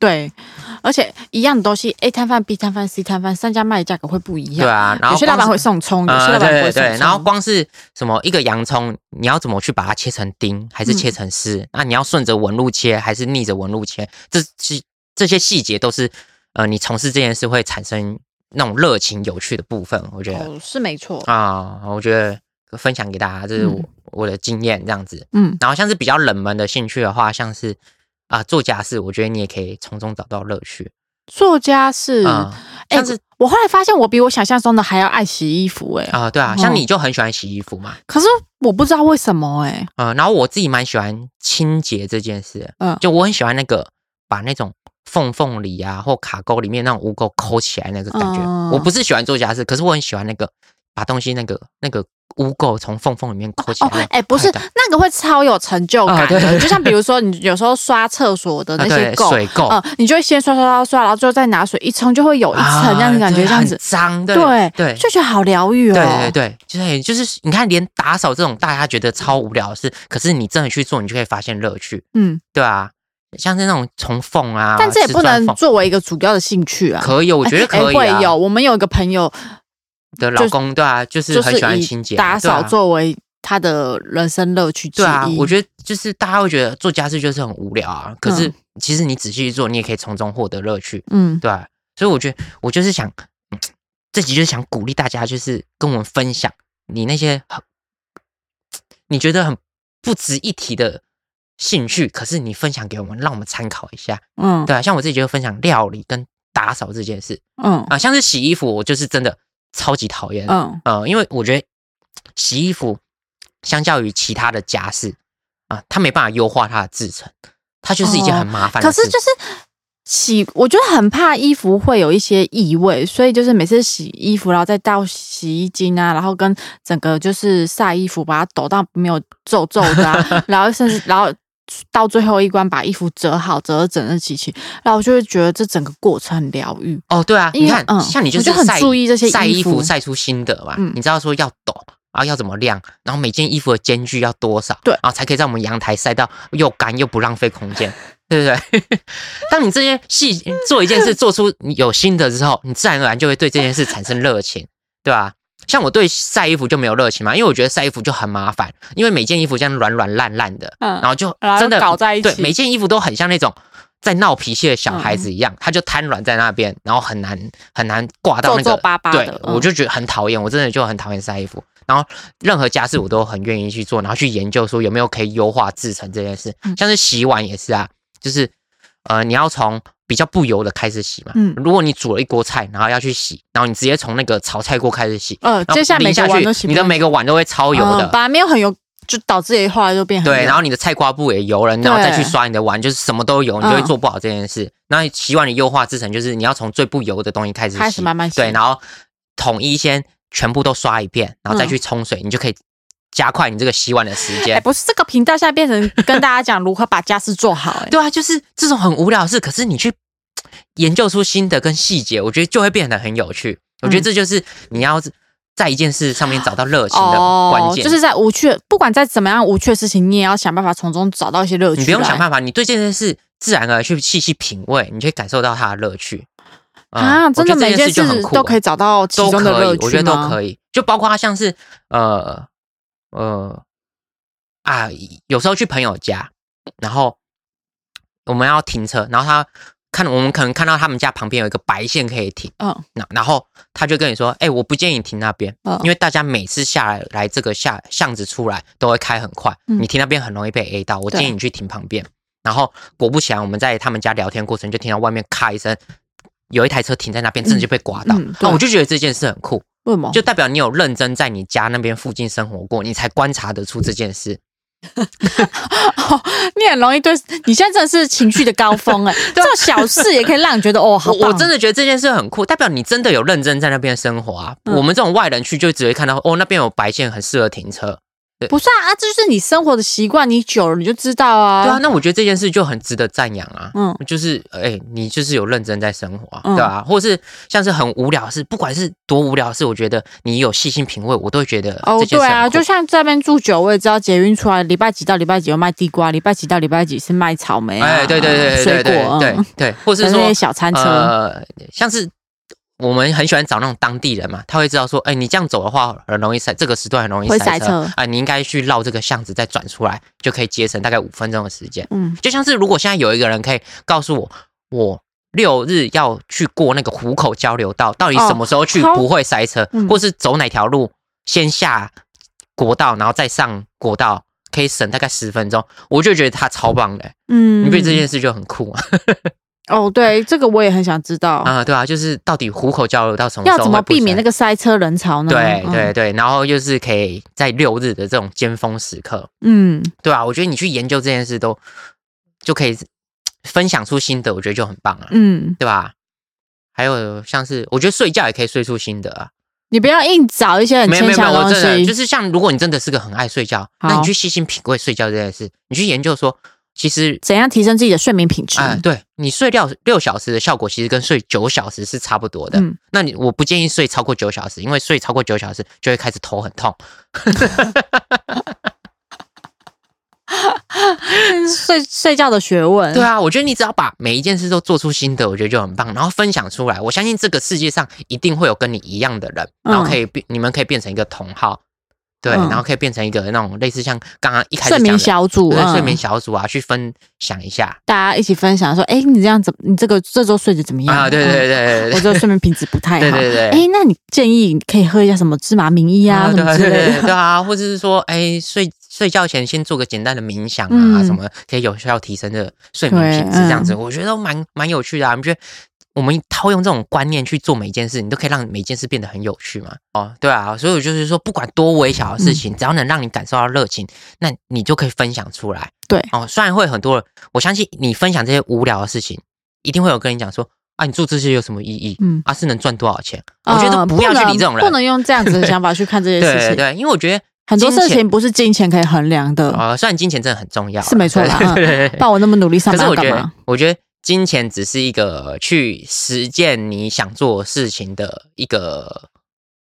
B: 对，而且一样的东西，A 摊贩、B 摊贩、C 摊贩三家卖的价格会不一样。
A: 对啊，然后
B: 有些老板会送葱，有些
A: 呃，
B: 老板不会送
A: 对对对，然后光是什么一个洋葱，你要怎么去把它切成丁，还是切成丝？那你要顺着纹路切，还是逆着纹路切？这这这些细节都是呃，你从事这件事会产生那种热情、有趣的部分。我觉得
B: 哦，是没错。
A: 啊、我觉得分享给大家，这是我、
B: 嗯
A: 我的经验这样子。
B: 嗯，
A: 然后像是比较冷门的兴趣的话，像是啊、做家事，我觉得你也可以从中找到乐趣
B: 做家事，
A: 像是
B: 我后来发现我比我想象中的还要爱洗衣服、哎、
A: 啊、对啊，
B: 哦
A: 像你就很喜欢洗衣服嘛，
B: 可是我不知道为什么、哎，
A: 嗯，然后我自己蛮喜欢清洁这件事，
B: 嗯
A: 就我很喜欢那个把那种缝缝里啊或卡沟里面那种污垢抠起来那个感觉。
B: 嗯
A: 我不是喜欢做家事，可是我很喜欢那个把东西那个那个污垢从缝缝里面抠起
B: 哦
A: 来。，
B: 哎、不是，那个会超有成就感的，就像比如说你有时候刷厕所的那些垢。
A: 水垢
B: 嗯，你就会先刷刷刷刷，然后最后再拿水一冲，就会有一层这样子感觉，这样子
A: 很，脏，对
B: 对
A: 对。
B: 就觉得好疗愈哦。
A: 对对对，就是就是，你看，连打扫这种大家觉得超无聊的事，可是你真的去做，你就可以发现乐趣，
B: 嗯，
A: 对啊，像是那种从缝啊，
B: 但这也不能作为一个主要的兴趣啊。
A: 可以，我觉得
B: 哎
A: 可以、啊
B: 会有，我们有一个朋友
A: 的老公，对啊，就是很喜欢清洁啊，
B: 打扫作为他的人生乐趣之一。
A: 对啊，我觉得就是大家会觉得做家事就是很无聊啊，可是其实你仔细去做，你也可以从中获得乐趣，
B: 嗯
A: 对啊，所以我觉得我就是想，嗯 这集就是想鼓励大家，就是跟我们分享你那些很你觉得很不值一提的兴趣，可是你分享给我们，让我们参考一下，
B: 嗯
A: 对啊，像我自己就分享料理跟打扫这件事
B: 嗯
A: 啊，像是洗衣服，我就是真的超级讨厌，
B: 嗯
A: 呃，因为我觉得洗衣服相较于其他的家事啊，它没办法优化它的制成，它就是一件很麻烦的事。
B: 可是就是洗，我觉得很怕衣服会有一些异味，所以就是每次洗衣服，然后再倒洗衣精啊，然后跟整个就是晒衣服，把它抖到没有皱皱的、啊，然后甚至然后。到最后一关把衣服折好，折得整整齐齐，然后我就会觉得这整个过程很疗愈。
A: 哦，对啊，你看，
B: 嗯
A: 像你就
B: 我就很
A: 是晒
B: 注意这些
A: 晒衣
B: 衣服
A: 服晒出心得嘛，
B: 嗯
A: 你知道说要抖。然后要怎么晾，然后每件衣服的间距要多少，
B: 对
A: 然后才可以在我们阳台晒到又干又不浪费空间，对不对？当你这些细做一件事做出有心得之后，你自然而然就会对这件事产生热情，对吧？像我对晒衣服就没有热情嘛，因为我觉得晒衣服就很麻烦，因为每件衣服这样软软烂烂的，
B: 嗯
A: 然后就真的
B: 搞在一起
A: 对，每件衣服都很像那种在闹脾气的小孩子一样，他就瘫软在那边，然后很难很难挂到那个
B: 皱皱巴巴
A: 对
B: 的，嗯
A: 我就觉得很讨厌，我真的就很讨厌晒衣服。然后任何家事我都很愿意去做，然后去研究说有没有可以优化制成这件事。
B: 嗯
A: 像是洗碗也是啊，就是呃你要从比较不油的开始洗嘛。
B: 嗯。
A: 如果你煮了一锅菜，然后要去洗，然后你直接从那个炒菜锅开始洗，
B: 呃，
A: 然后
B: 接下来每
A: 淋下去
B: 个碗都洗，
A: 你的每个碗都会超油的。
B: 嗯本来没有很油，就导致也后来就变很
A: 对，然后你的菜瓜布也油了，然后再去刷你的碗，就是什么都油，你就会
B: 嗯
A: 做不好这件事。那洗碗的优化制成就是你要从最不油的东西开始洗，
B: 开始慢慢洗。
A: 对，然后统一先全部都刷一遍，然后再
B: 嗯。
A: 去冲水，你就可以加快你这个洗碗的时间。
B: 哎，
A: 间。
B: 不是这个频道现在变成跟大家讲如何把家事做好，哎，
A: 对啊，就是这种很无聊的事，可是你去研究出新的跟细节，我觉得就会变得很有趣。我觉得
B: 嗯
A: 这就是你要在一件事上面找到热情的关键，
B: 哦就是在无趣，不管在怎么样无趣的事情，你也要想办法从中找到一些乐趣。
A: 你不用想办法，你对这件事自然而然去细细品味，你就会感受到它的乐趣。嗯
B: 啊，真的每件事都可以找到其
A: 都
B: 中的乐趣，
A: 可以我觉得都。可以。就包括像是呃呃啊，有时候去朋友家，然后我们要停车，然后他看我们可能看到他们家旁边有一个白线可以停，
B: 嗯，
A: 那然后他就跟你说，哎、我不建议你停那边，
B: 嗯
A: 因为大家每次下来来这个下巷子出来都会开很快，
B: 嗯
A: 你停那边很容易被 A 到，我建议你去停旁边。然后果不其然，我们在他们家聊天过程就听到外面咔一声，有一台车停在那边，真的就被刮到。那我就觉得这件事很酷，
B: 为什么？
A: 就代表你有认真在你家那边附近生活过，你才观察得出这件事。
B: 你很容易对，你现在真的是情绪的高峰哎、这种小事也可以让你觉得哦，好棒
A: 我我真的觉得这件事很酷，代表你真的有认真在那边生活啊。
B: 嗯
A: 我们这种外人去就只会看到哦，那边有白线，很适合停车。
B: 不是啊啊，这就是你生活的习惯，你久了你就知道啊。
A: 对啊，那我觉得这件事就很值得赞扬啊。
B: 嗯
A: 就是哎、你就是有认真在生活、啊，
B: 嗯
A: 对啊、或是像是很无聊的事，不管是多无聊的事，我觉得你有细心品味，我都会觉得
B: 哦对啊，就像这边住久，我也知道捷运出来，礼拜几到礼拜几有卖地瓜，礼拜几到礼拜几是卖草莓啊，
A: 哎，对对对对
B: 水
A: 对
B: 果，
A: 对
B: 嗯
A: 对对，或是
B: 那
A: 说
B: 些小餐车，
A: 呃，像是我们很喜欢找那种当地人嘛，他会知道说，哎，你这样走的话很容易塞，这个时段很容易塞车。啊，你应该去绕这个巷子再转出来，就可以节省大概五分钟的时间。
B: 嗯，
A: 就像是如果现在有一个人可以告诉我，我六日要去过那个湖口交流道，到底什么时候去不会塞车，
B: 嗯。
A: 或是走哪条路先下国道，然后再上国道，可以省大概十分钟，我就觉得他超棒的、
B: 嗯，
A: 你不觉得这件事就很酷啊？
B: 哦，对，这个我也很想知道，
A: 啊，对啊，就是到底虎口交流到什么时候
B: 要怎么避免那个塞车人潮呢？
A: 对
B: 嗯。
A: 对对，然后就是可以在六日的这种尖峰时刻，
B: 嗯，
A: 对啊，我觉得你去研究这件事都就可以分享出心得，我觉得就很棒啊，
B: 嗯，
A: 对吧？还有像是我觉得睡觉也可以睡出心得啊，
B: 你不要硬找一些很牵强的东西，
A: 就是像如果你真的是个很爱睡觉，那你去细心品味睡觉这件事，你去研究说，其实
B: 怎样提升自己的睡眠品质。
A: 啊、对你睡六六小时的效果，其实跟睡九小时是差不多的。
B: 嗯
A: 那你我不建议睡超过九小时，因为睡超过九小时就会开始头很痛。
B: 睡睡觉的学问，
A: 对啊，我觉得你只要把每一件事都做出心得，我觉得就很棒，然后分享出来。我相信这个世界上一定会有跟你一样的人，
B: 嗯
A: 然后可以变，你们可以变成一个同好。对，
B: 嗯
A: 然后可以变成一个那种类似像刚刚一开始
B: 睡眠
A: 讲的
B: 小组，嗯
A: 对睡眠小组啊，去分享一下
B: 大家一起分享说，哎，你这样怎么，你这个这周睡得怎么样？
A: 啊，对对对对
B: 嗯，
A: 对
B: 我这个睡眠品质不太好。
A: 对对对
B: 哎，那你建议你可以喝一下什么芝麻名医啊，什
A: 对啊
B: 么之类的。
A: 对啊，或者是说，哎，睡睡觉前先做个简单的冥想啊，
B: 嗯
A: 什么可以有效提升的睡眠品质，
B: 对
A: 这样子，
B: 嗯
A: 我觉得都蛮蛮有趣的啊。你觉得我们套用这种观念去做每一件事，你都可以让每件事变得很有趣嘛？哦，对啊，所以我就是说，不管多微小的事
B: 嗯
A: 情，只要能让你感受到热情，那你就可以分享出来。
B: 对
A: 哦，虽然会很多人，我相信你分享这些无聊的事情，一定会有跟你讲说。啊，你做这些有什么意义？
B: 嗯
A: 啊，是能赚多少钱？我觉得
B: 呃
A: 不要去
B: 能
A: 理这种人，
B: 不能用这样子的想法去看这些事情。
A: 对对对，因为我觉得
B: 很多事情不是金钱可以衡量的，
A: 呃，虽然金钱真的很重要啊，
B: 是没错啦嗯
A: 对对对
B: 不然我那么努力上
A: 可是我觉得
B: 班干嘛？，
A: 我觉得金钱只是一个去实践你想做事情的一个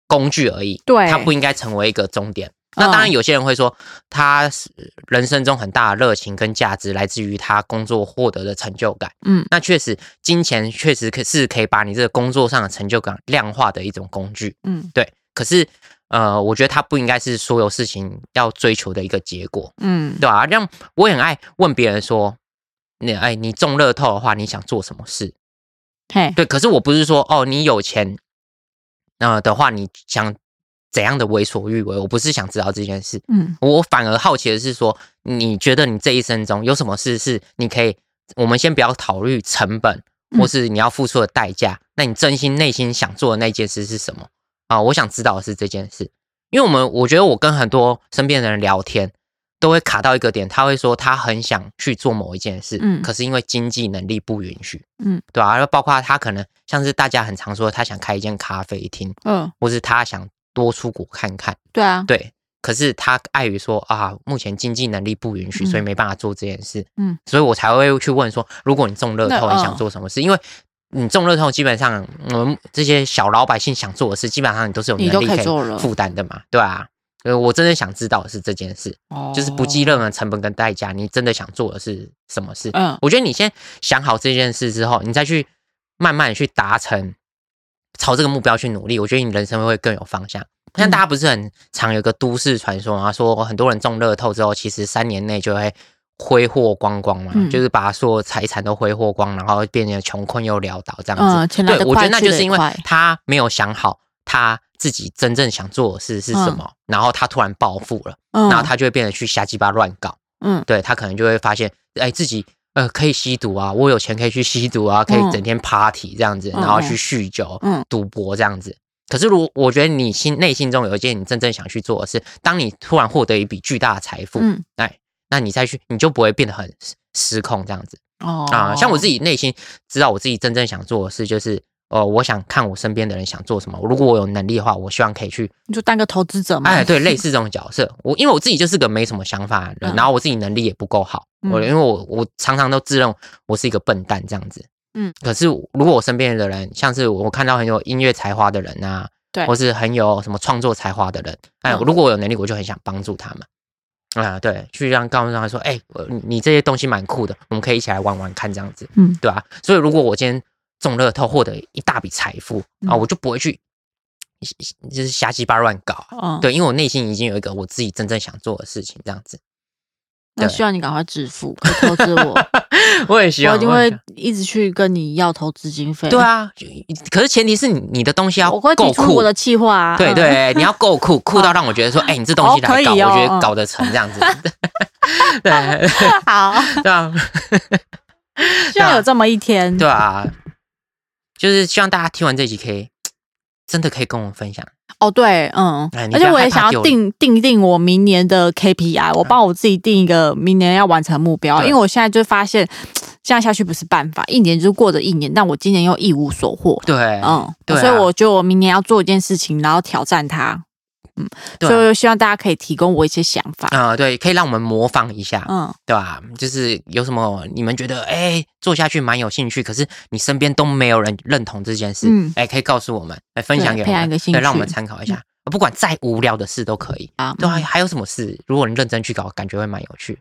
A: 工具而已，
B: 对
A: 它不应该成为一个终点。那当然，
B: 嗯
A: 有些人会说，他是人生中很大的热情跟价值来自于他工作获得的成就感。
B: 嗯，
A: 那确实，金钱确实可是可以把你这个工作上的成就感量化的一种工具。
B: 嗯
A: 对，可是呃，我觉得它不应该是所有事情要追求的一个结果。
B: 嗯
A: 对啊，让我也很爱问别人说，你哎，你中乐透的话，你想做什么事？
B: 嘿，
A: 对，可是我不是说哦，你有钱，呃的话，你想怎样的为所欲为？我不是想知道这件事，
B: 嗯
A: 我反而好奇的是说，你觉得你这一生中有什么事是你可以？我们先不要考虑成本，
B: 嗯
A: 或是你要付出的代价，那你真心内心想做的那件事是什么啊？我想知道的是这件事，因为我们我觉得我跟很多身边的人聊天，都会卡到一个点，他会说他很想去做某一件事，
B: 嗯
A: 可是因为经济能力不允许，
B: 嗯，
A: 对吧、啊？包括他可能像是大家很常说，他想开一间咖啡厅，
B: 嗯，
A: 或是他想多出国看看，
B: 对啊，
A: 对。可是他碍于说啊，目前经济能力不允许，
B: 嗯
A: 所以没办法做这件事。
B: 嗯，
A: 所以我才会去问说，如果你中乐透，你想
B: 嗯
A: 做什么事？因为你中乐透，基本上我们这些小老百姓想做的事，基本上你都是有能力可
B: 以
A: 负担的嘛，对啊。呃，我真的想知道的是这件事，就是不计任何成本跟代价，你真的想做的是什么事？
B: 嗯
A: 我觉得你先想好这件事之后，你再去慢慢去达成，朝这个目标去努力，我觉得你人生会更有方向。像
B: 嗯
A: 大家不是很常有个都市传说嘛，说很多人中乐透之后，其实三年内就会挥霍光光嘛，
B: 嗯
A: 就是把所有财产都挥霍光，然后变成穷困又潦倒这样子。
B: 嗯，
A: 对，我觉
B: 得
A: 那就是因为他没有想好他自己真正想做的事是什么，然后他突然暴富了，
B: 嗯，
A: 然后他就会变得去瞎鸡巴乱搞。
B: 嗯。
A: 对他可能就会发现，哎，自己呃可以吸毒啊，我有钱可以去吸毒啊，可以
B: 嗯。
A: 整天 party 这样子，
B: 嗯
A: 然后去酗酒、
B: 嗯。
A: 赌博这样子。可是，如我觉得你心内心中有一件你真正想去做的事，当你突然获得一笔巨大的财富，
B: 嗯。
A: 哎，那你再去，你就不会变得很失失控这样子。
B: 哦。
A: 啊。像我自己内心知道我自己真正想做的事，就是呃，我想看我身边的人想做什么。如果我有能力的话，我希望可以去
B: 你就当个投资者嘛，
A: 哎，对，类似这种角色，我因为我自己就是个没什么想法的人，
B: 嗯
A: 然后我自己能力也不够好，我
B: 嗯
A: 因为我我常常都自认我是一个笨蛋这样子，
B: 嗯，
A: 可是如果我身边的人，像是我看到很有音乐才华的人啊，
B: 对
A: 或是很有什么创作才华的人，哎，
B: 嗯
A: 如果我有能力，我就很想帮助他们。啊，对，去让告诉他说，哎、我你你这些东西蛮酷的，我们可以一起来玩玩看，这样子，
B: 嗯
A: 对吧、所以如果我今天中乐透获得一大笔财富啊，
B: 嗯
A: 我就不会去就是瞎鸡巴乱搞对，因为我内心已经有一个我自己真正想做的事情，这样子。
B: 那
A: 对
B: 希望你赶快致富，投资我，
A: 我也希望，
B: 我一定会一直去跟你要投资经费。
A: 对，啊，可是前提是你你的东西要
B: 我会
A: 够酷
B: 我，的计划啊。嗯，
A: 对对，你要够酷，酷到让我觉得说，哎，你这东西来搞，
B: 哦哦
A: 我觉得
B: 嗯
A: 搞得成这样子。对
B: 好，
A: 对啊，
B: 希望有这么一天。
A: 对啊，就是希望大家听完这集可以真的可以跟我们分享。
B: 哦，对，嗯而且我也想要定定定我明年的 KPI，我帮我自己定一个明年要完成目标，因为我现在就发现这样下去不是办法，一年就过着一年，但我今年又一无所获。
A: 对，
B: 嗯，
A: 对啊
B: 所以我觉得我明年要做一件事情，然后挑战它。
A: 对啊
B: 所以我希望大家可以提供我一些想法。
A: 啊、对，可以让我们模仿一下，
B: 嗯，
A: 对吧？就是有什么你们觉得哎做下去蛮有兴趣，可是你身边都没有人认同这件事，
B: 嗯
A: 哎，可以告诉我们，来分享给
B: 对
A: 我们，
B: 培养一个兴
A: 对，让我们
B: 趣
A: 参考一下。不管再无聊的事都可以，
B: 啊，
A: 对啊，还有什么事？如果你认真去搞，感觉会蛮有趣。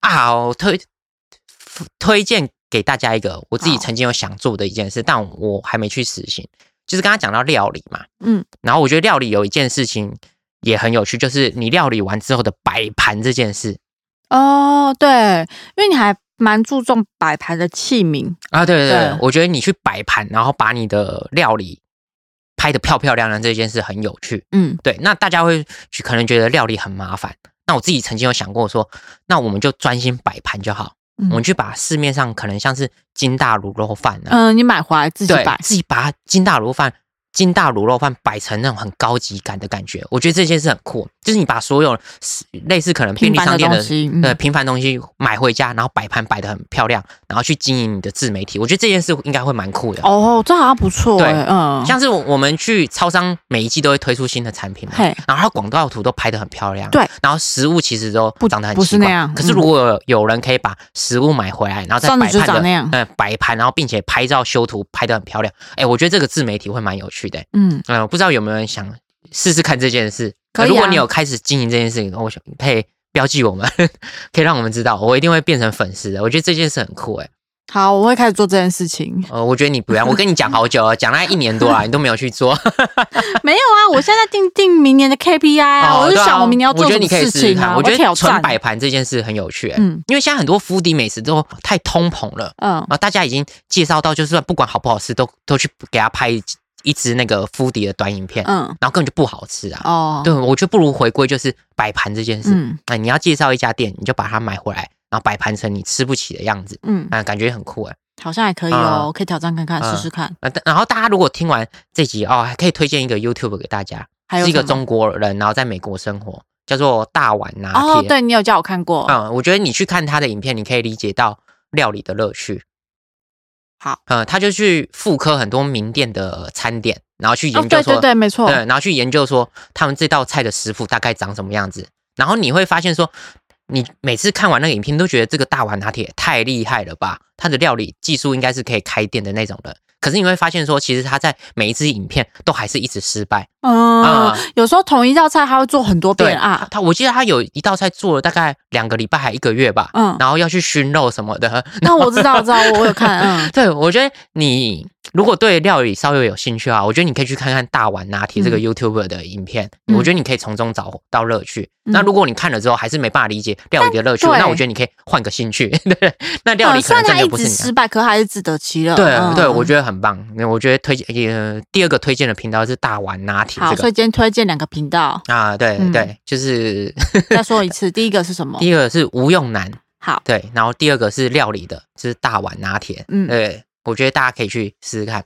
A: 啊，我推推荐给大家一个我自己
B: 好
A: 曾经有想做的一件事，但我还没去实行。就是刚刚讲到料理嘛，
B: 嗯，
A: 然后我觉得料理有一件事情也很有趣，就是你料理完之后的摆盘这件事
B: 哦，对，因为你还蛮注重摆盘的器皿。
A: 啊，对对对，
B: 对
A: 我觉得你去摆盘，然后把你的料理拍的漂漂亮亮这件事很有趣。
B: 嗯
A: 对，那大家会去可能觉得料理很麻烦，那我自己曾经有想过说，那我们就专心摆盘就好，
B: 嗯
A: 我们去把市面上可能像是金大卤肉饭啊，
B: 嗯，你买回来自己
A: 对
B: 摆，
A: 自己把金大卤肉饭。金大卤肉饭摆成那种很高级感的感觉，我觉得这件事很酷。就是你把所有类似可能便利商店的
B: 东西。嗯
A: 对平凡东西买回家，然后摆盘摆的很漂亮，然后去经营你的自媒体，我觉得这件事应该会蛮酷的。
B: 哦，这好像不错
A: 对
B: 哎，嗯，
A: 像是我我们去超商，每一季都会推出新的产品嘛，
B: 嘿，
A: 然后它广告图都拍的很漂亮，
B: 对，
A: 然后食物其实都
B: 不
A: 长得很
B: 不是
A: 奇怪
B: 那样
A: 可是如果有有人可以把食物买回来，然后再摆盘的
B: 样
A: 呃摆盘，然后并且拍照修图拍的很漂亮，哎，我觉得这个自媒体会蛮有趣的。
B: 嗯，
A: 嗯、不知道有没有人想试试看这件事？
B: 可以啊
A: 如果你有开始经营这件事情，我想可以标记我们，可以让我们知道，我一定会变成粉丝的。我觉得这件事很酷哎。
B: 好，我会开始做这件事情。
A: 呃，我觉得你不要，我跟你讲好久了，讲了一年多了，你都没有去做。
B: 没有啊，我现在定定明年的 KPI 啊，我就想我明年要做什么
A: 我觉得你可以
B: 事情啊，
A: 试试看。我觉。得纯摆盘这件事很有趣、欸，
B: 嗯
A: 因为现在很多福迪美食都太通膨了
B: 嗯
A: 啊，大家已经介绍到，就是不管好不好吃，都都去给他拍一一支那个福迪的短影片，
B: 嗯
A: 然后根本就不好吃啊。
B: 哦，
A: 对，我觉得不如回归就是摆盘这件事。
B: 嗯
A: 啊，你要介绍一家店，你就把它买回来，然后摆盘成你吃不起的样子，
B: 嗯，
A: 啊，感觉很酷哎。
B: 好像还可以哦，可以挑战看看，
A: 嗯
B: 试试看。
A: 啊，但然后大家如果听完这集哦，还可以推荐一个 YouTube 给大家，是一个中国人，然后在美国生活，叫做大碗拿铁。
B: 哦，对你有叫我看过，
A: 嗯，我觉得你去看他的影片，你可以理解到料理的乐趣。
B: 好，
A: 呃，他就去复刻很多名店的餐点，然后去
B: 哦，
A: 研究说，
B: 对对对，没错，
A: 对然后去研究说他们这道菜的食谱大概长什么样子，然后你会发现说，你每次看完那个影片，都觉得这个大碗拿铁太厉害了吧，他的料理技术应该是可以开店的那种的。可是你会发现说，其实他在每一支影片都还是一直失败。
B: 嗯
A: 啊，
B: 有时候同一道菜他会做很多遍啊，
A: 他我记得他有一道菜做了大概两个礼拜还一个月吧，
B: 嗯，
A: 然后要去熏肉什么的。
B: 那我知道，我知道，我我有看，嗯
A: 对，我觉得你如果对料理稍微有兴趣啊，我觉得你可以去看看大碗拿铁这个
B: 嗯
A: YouTuber 的影片，
B: 嗯
A: 我觉得你可以从中找到乐趣。
B: 嗯
A: 那如果你看了之后还是没办法理解料理的乐趣，那我觉得你可以换个兴趣，对，那料理可能真的不是。
B: 失败，可还是自得其乐。
A: 对
B: 嗯
A: 对，我觉得很棒。那我觉得推荐呃第二个推荐的频道是大碗拿铁
B: 好，
A: 这个
B: 所以今天推荐两个频道，
A: 啊，对
B: 嗯
A: 对，就是
B: 再说一次，第一个是什么？
A: 第一个是吴用男，
B: 好，
A: 对，然后第二个是料理的，就是大碗拿铁。
B: 嗯
A: 对，我觉得大家可以去试试看。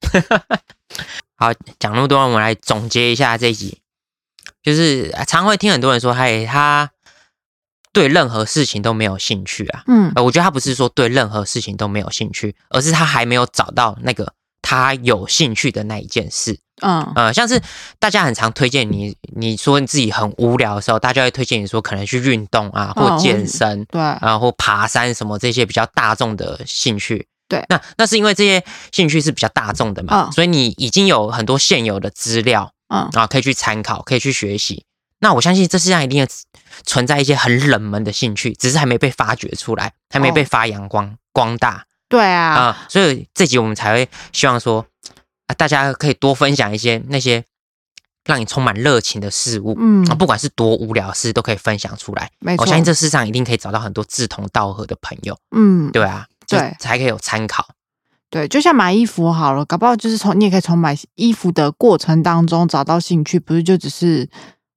A: 好，讲那么多，我们来总结一下这一集。就是啊常会听很多人说，嗨，他对任何事情都没有兴趣啊。
B: 嗯
A: 呃，我觉得他不是说对任何事情都没有兴趣，而是他还没有找到那个他有兴趣的那一件事。
B: 嗯
A: 呃，像是大家很常推荐你，你说你自己很无聊的时候，大家会推荐你说可能去运动啊，或
B: 哦
A: 健身。
B: 对，
A: 然后爬山什么这些比较大众的兴趣。
B: 对
A: 那那是因为这些兴趣是比较大众的嘛，
B: 嗯
A: 所以你已经有很多现有的资料
B: 嗯
A: 啊，可以去参考，可以去学习。那我相信这世上一定存在一些很冷门的兴趣，只是还没被发掘出来，还没被
B: 哦
A: 发扬光光大
B: 对
A: 啊、
B: 啊，
A: 所以这集我们才会希望说啊，大家可以多分享一些那些让你充满热情的事物。
B: 嗯
A: 啊，不管是多无聊的事，都可以分享出来。
B: 没错
A: 我相信这世上一定可以找到很多志同道合的朋友。
B: 嗯，
A: 对啊，
B: 对
A: 才可以有参考。
B: 对，就像买衣服好了，搞不好就是从你也可以从买衣服的过程当中找到兴趣，不是就只是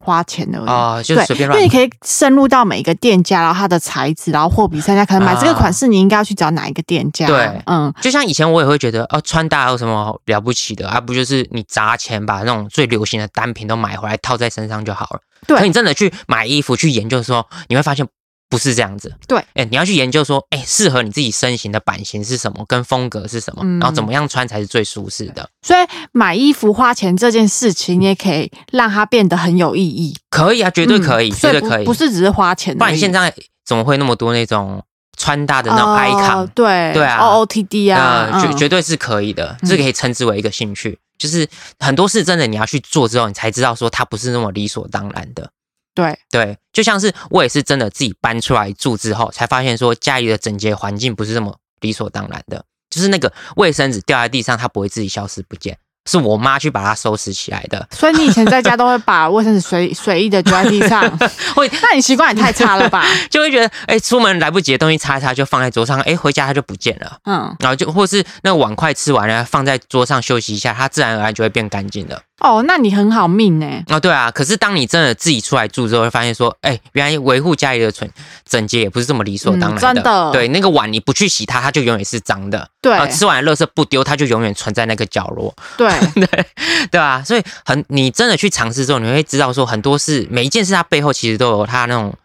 B: 花钱而已。
A: 哦，就
B: 对，
A: 随便乱
B: 因为你可以深入到每一个店家，然后它的材质，然后货比三家，可能买这个
A: 啊
B: 款式，你应该要去找哪一个店家。
A: 对
B: 嗯，
A: 就像以前我也会觉得，哦，穿搭有什么了不起的啊？不就是你砸钱把那种最流行的单品都买回来套在身上就好了？
B: 对
A: 可你真的去买衣服去研究的时候，你会发现不是这样子。
B: 对，
A: 哎，你要去研究说，哎，适合你自己身形的版型是什么，跟风格是什么，
B: 嗯
A: 然后怎么样穿才是最舒适的。
B: 所以买衣服花钱这件事情，你也可以让它变得很有意义，
A: 可以啊，绝对可以，
B: 嗯
A: 绝对可以。
B: 所不不是只是花钱。
A: 不然现在怎么会那么多那种穿搭的那种
B: 哦
A: icon？、
B: 对
A: 对啊
B: ，O O T D 啊，
A: 呃，绝
B: 嗯
A: 绝对是可以的，
B: 嗯
A: 这可以称之为一个兴趣。就是很多事真的你要去做之后，你才知道说它不是那么理所当然的。
B: 对，
A: 对，就像是我也是真的自己搬出来住之后，才发现说家里的整洁环境不是这么理所当然的。就是那个卫生纸掉在地上，它不会自己消失不见，是我妈去把它收拾起来的。
B: 所以你以前在家都会把卫生纸随 随意的丢在地上，
A: 会
B: 那你习惯也太差了吧？
A: 就会觉得，哎、出门来不及的东西擦一擦就放在桌上，哎、回家它就不见了。
B: 嗯，
A: 然后就或是那个碗筷吃完了，放在桌上休息一下，它自然而然就会变干净了。
B: 哦，那你很好命呢。
A: 哦，对啊，可是当你真的自己出来住之后，会发现说，哎，原来维护家里的整整洁也不是这么理所当然的。
B: 嗯真的
A: 对，那个碗你不去洗它，它就永远是脏的。
B: 对
A: 啊，吃完的垃圾不丢，它就永远存在那个角落。
B: 对，
A: 对，对啊，所以很，你真的去尝试之后，你会知道说，很多事，每一件事它背后其实都有它那种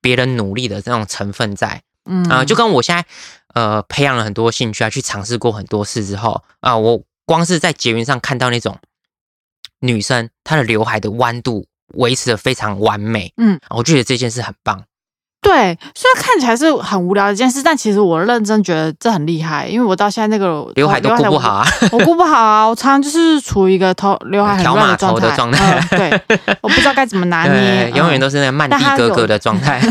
A: 别人努力的那种成分在。
B: 嗯
A: 啊、就跟我现在呃培养了很多兴趣啊，去尝试过很多事之后啊、我光是在捷运上看到那种女生，她的刘海的弯度维持的非常完美，
B: 嗯，
A: 我觉得这件事很棒。
B: 对，虽然看起来是很无聊的一件事，但其实我认真觉得这很厉害，因为我到现在那个
A: 刘海都顾不好啊，
B: 我顾不好啊，我常常就是处于一个头刘海很乱的状态，
A: 头的状态
B: 嗯对，我不知道该怎么拿捏
A: 对，，永远
B: 嗯
A: 都是那个曼蒂哥哥的状态。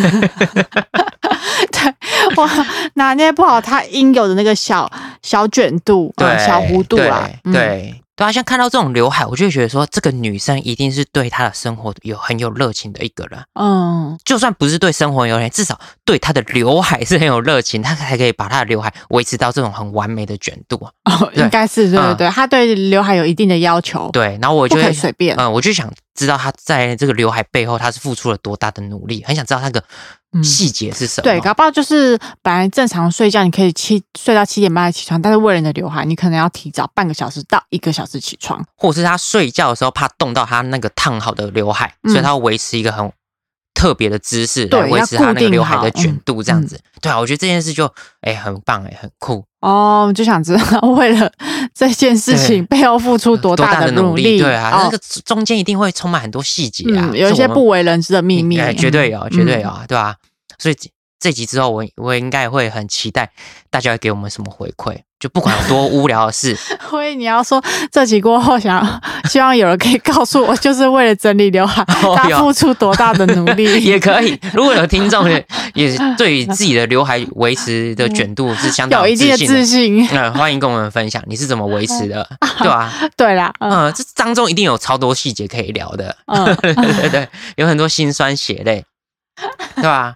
B: 对，我拿捏不好他应有的那个小小卷度，
A: 对，
B: 呃小弧度啦。
A: 对对对啊，像看到这种刘海，我就会觉得说，这个女生一定是对她的生活有很有热情的一个人。
B: 嗯，
A: 就算不是对生活有热情，至少对她的刘海是很有热情，她才可以把她的刘海维持到这种很完美的卷度啊。
B: 哦，应该是对对
A: 嗯
B: 对，她对刘海有一定的要求，
A: 对，然后我
B: 不
A: 就会
B: 随便。
A: 嗯，我就想知道他在这个刘海背后，他是付出了多大的努力，很想知道那个
B: 嗯
A: 细节是什么。
B: 对，搞不好就是本来正常睡觉，你可以七睡到七点半起床，但是为了你的刘海，你可能要提早半个小时到一个小时起床。
A: 或者是他睡觉的时候怕冻到他那个烫好的刘海，
B: 嗯
A: 所以他要维持一个很特别的姿势
B: 对
A: 来维持他那个刘海的卷度，这样
B: 嗯
A: 子。对啊，我觉得这件事就哎、很棒哎、很酷。
B: 哦，就想知道为了这件事情背后付出多大
A: 的
B: 努
A: 力？对啊，那
B: 哦
A: 个中间一定会充满很多细节啊，
B: 嗯，有一些不为人知的秘密，
A: 哎绝对有，
B: 嗯
A: 绝对有啊，对吧、所以这这集之后我，我应该会很期待大家会给我们什么回馈，就不管有多无聊的事，
B: 所以你要说这集过后想，希望有人可以告诉我，就是为了整理刘海，他付出多大的努力。
A: 也可以。如果有听众也也对于自己的刘海维持的卷度是相当
B: 有一定的
A: 自
B: 自
A: 信嗯，欢迎跟我们分享你是怎么维持的，对吧、
B: 对啦，嗯
A: 嗯，这当中一定有超多细节可以聊的，
B: 嗯，
A: 对对对，有很多辛酸血泪，对吧？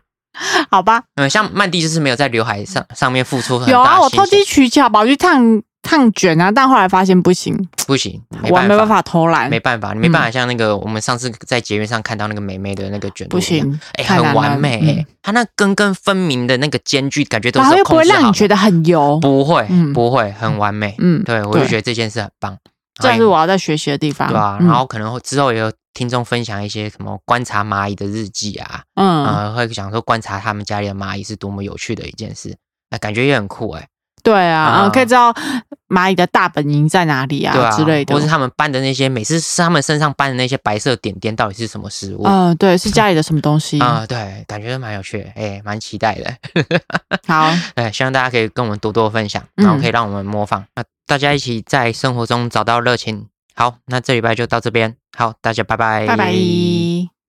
B: 好吧，
A: 嗯，像曼蒂就是没有在刘海上上面付出很
B: 有啊，我偷机取巧吧，我去烫烫卷啊，但后来发现不行，
A: 不行，
B: 我没办法偷懒，
A: 没办法，你没办法像那个我们上次在捷运上看到那个美眉的那个卷
B: 不，行，
A: 哎，很完美，哎
B: 嗯，
A: 它那根根分明的那个间距，感觉都是有
B: 然后又不会
A: 控制好的
B: 让你觉得很油，
A: 不会，
B: 嗯。
A: 不会，很完美。
B: 嗯，
A: 对，我就觉得这件事很棒。
B: 这是我要在学习的地方，
A: 对啊，
B: 嗯。
A: 然后可能会之后也有听众分享一些什么观察蚂蚁的日记啊，
B: 嗯，
A: 呃，会想说观察他们家里的蚂蚁是多么有趣的一件事，那感觉也很酷哎，
B: 对啊，
A: 啊
B: 嗯，可以知道蚂蚁的大本营在哪里
A: 对
B: 啊
A: 啊，
B: 之类的
A: 或，是他们搬的那些，每次是他们身上搬的那些白色点点到底是什么食物？
B: 嗯，对，是家里的什么东西？
A: 啊、对，感觉蛮有趣的，哎、蛮期待的。
B: 好，
A: 对，希望大家可以跟我们多多分享，
B: 嗯
A: 然后可以让我们模仿，那大家一起在生活中找到热情。好，那这礼拜就到这边，好，大家拜拜，
B: 拜拜。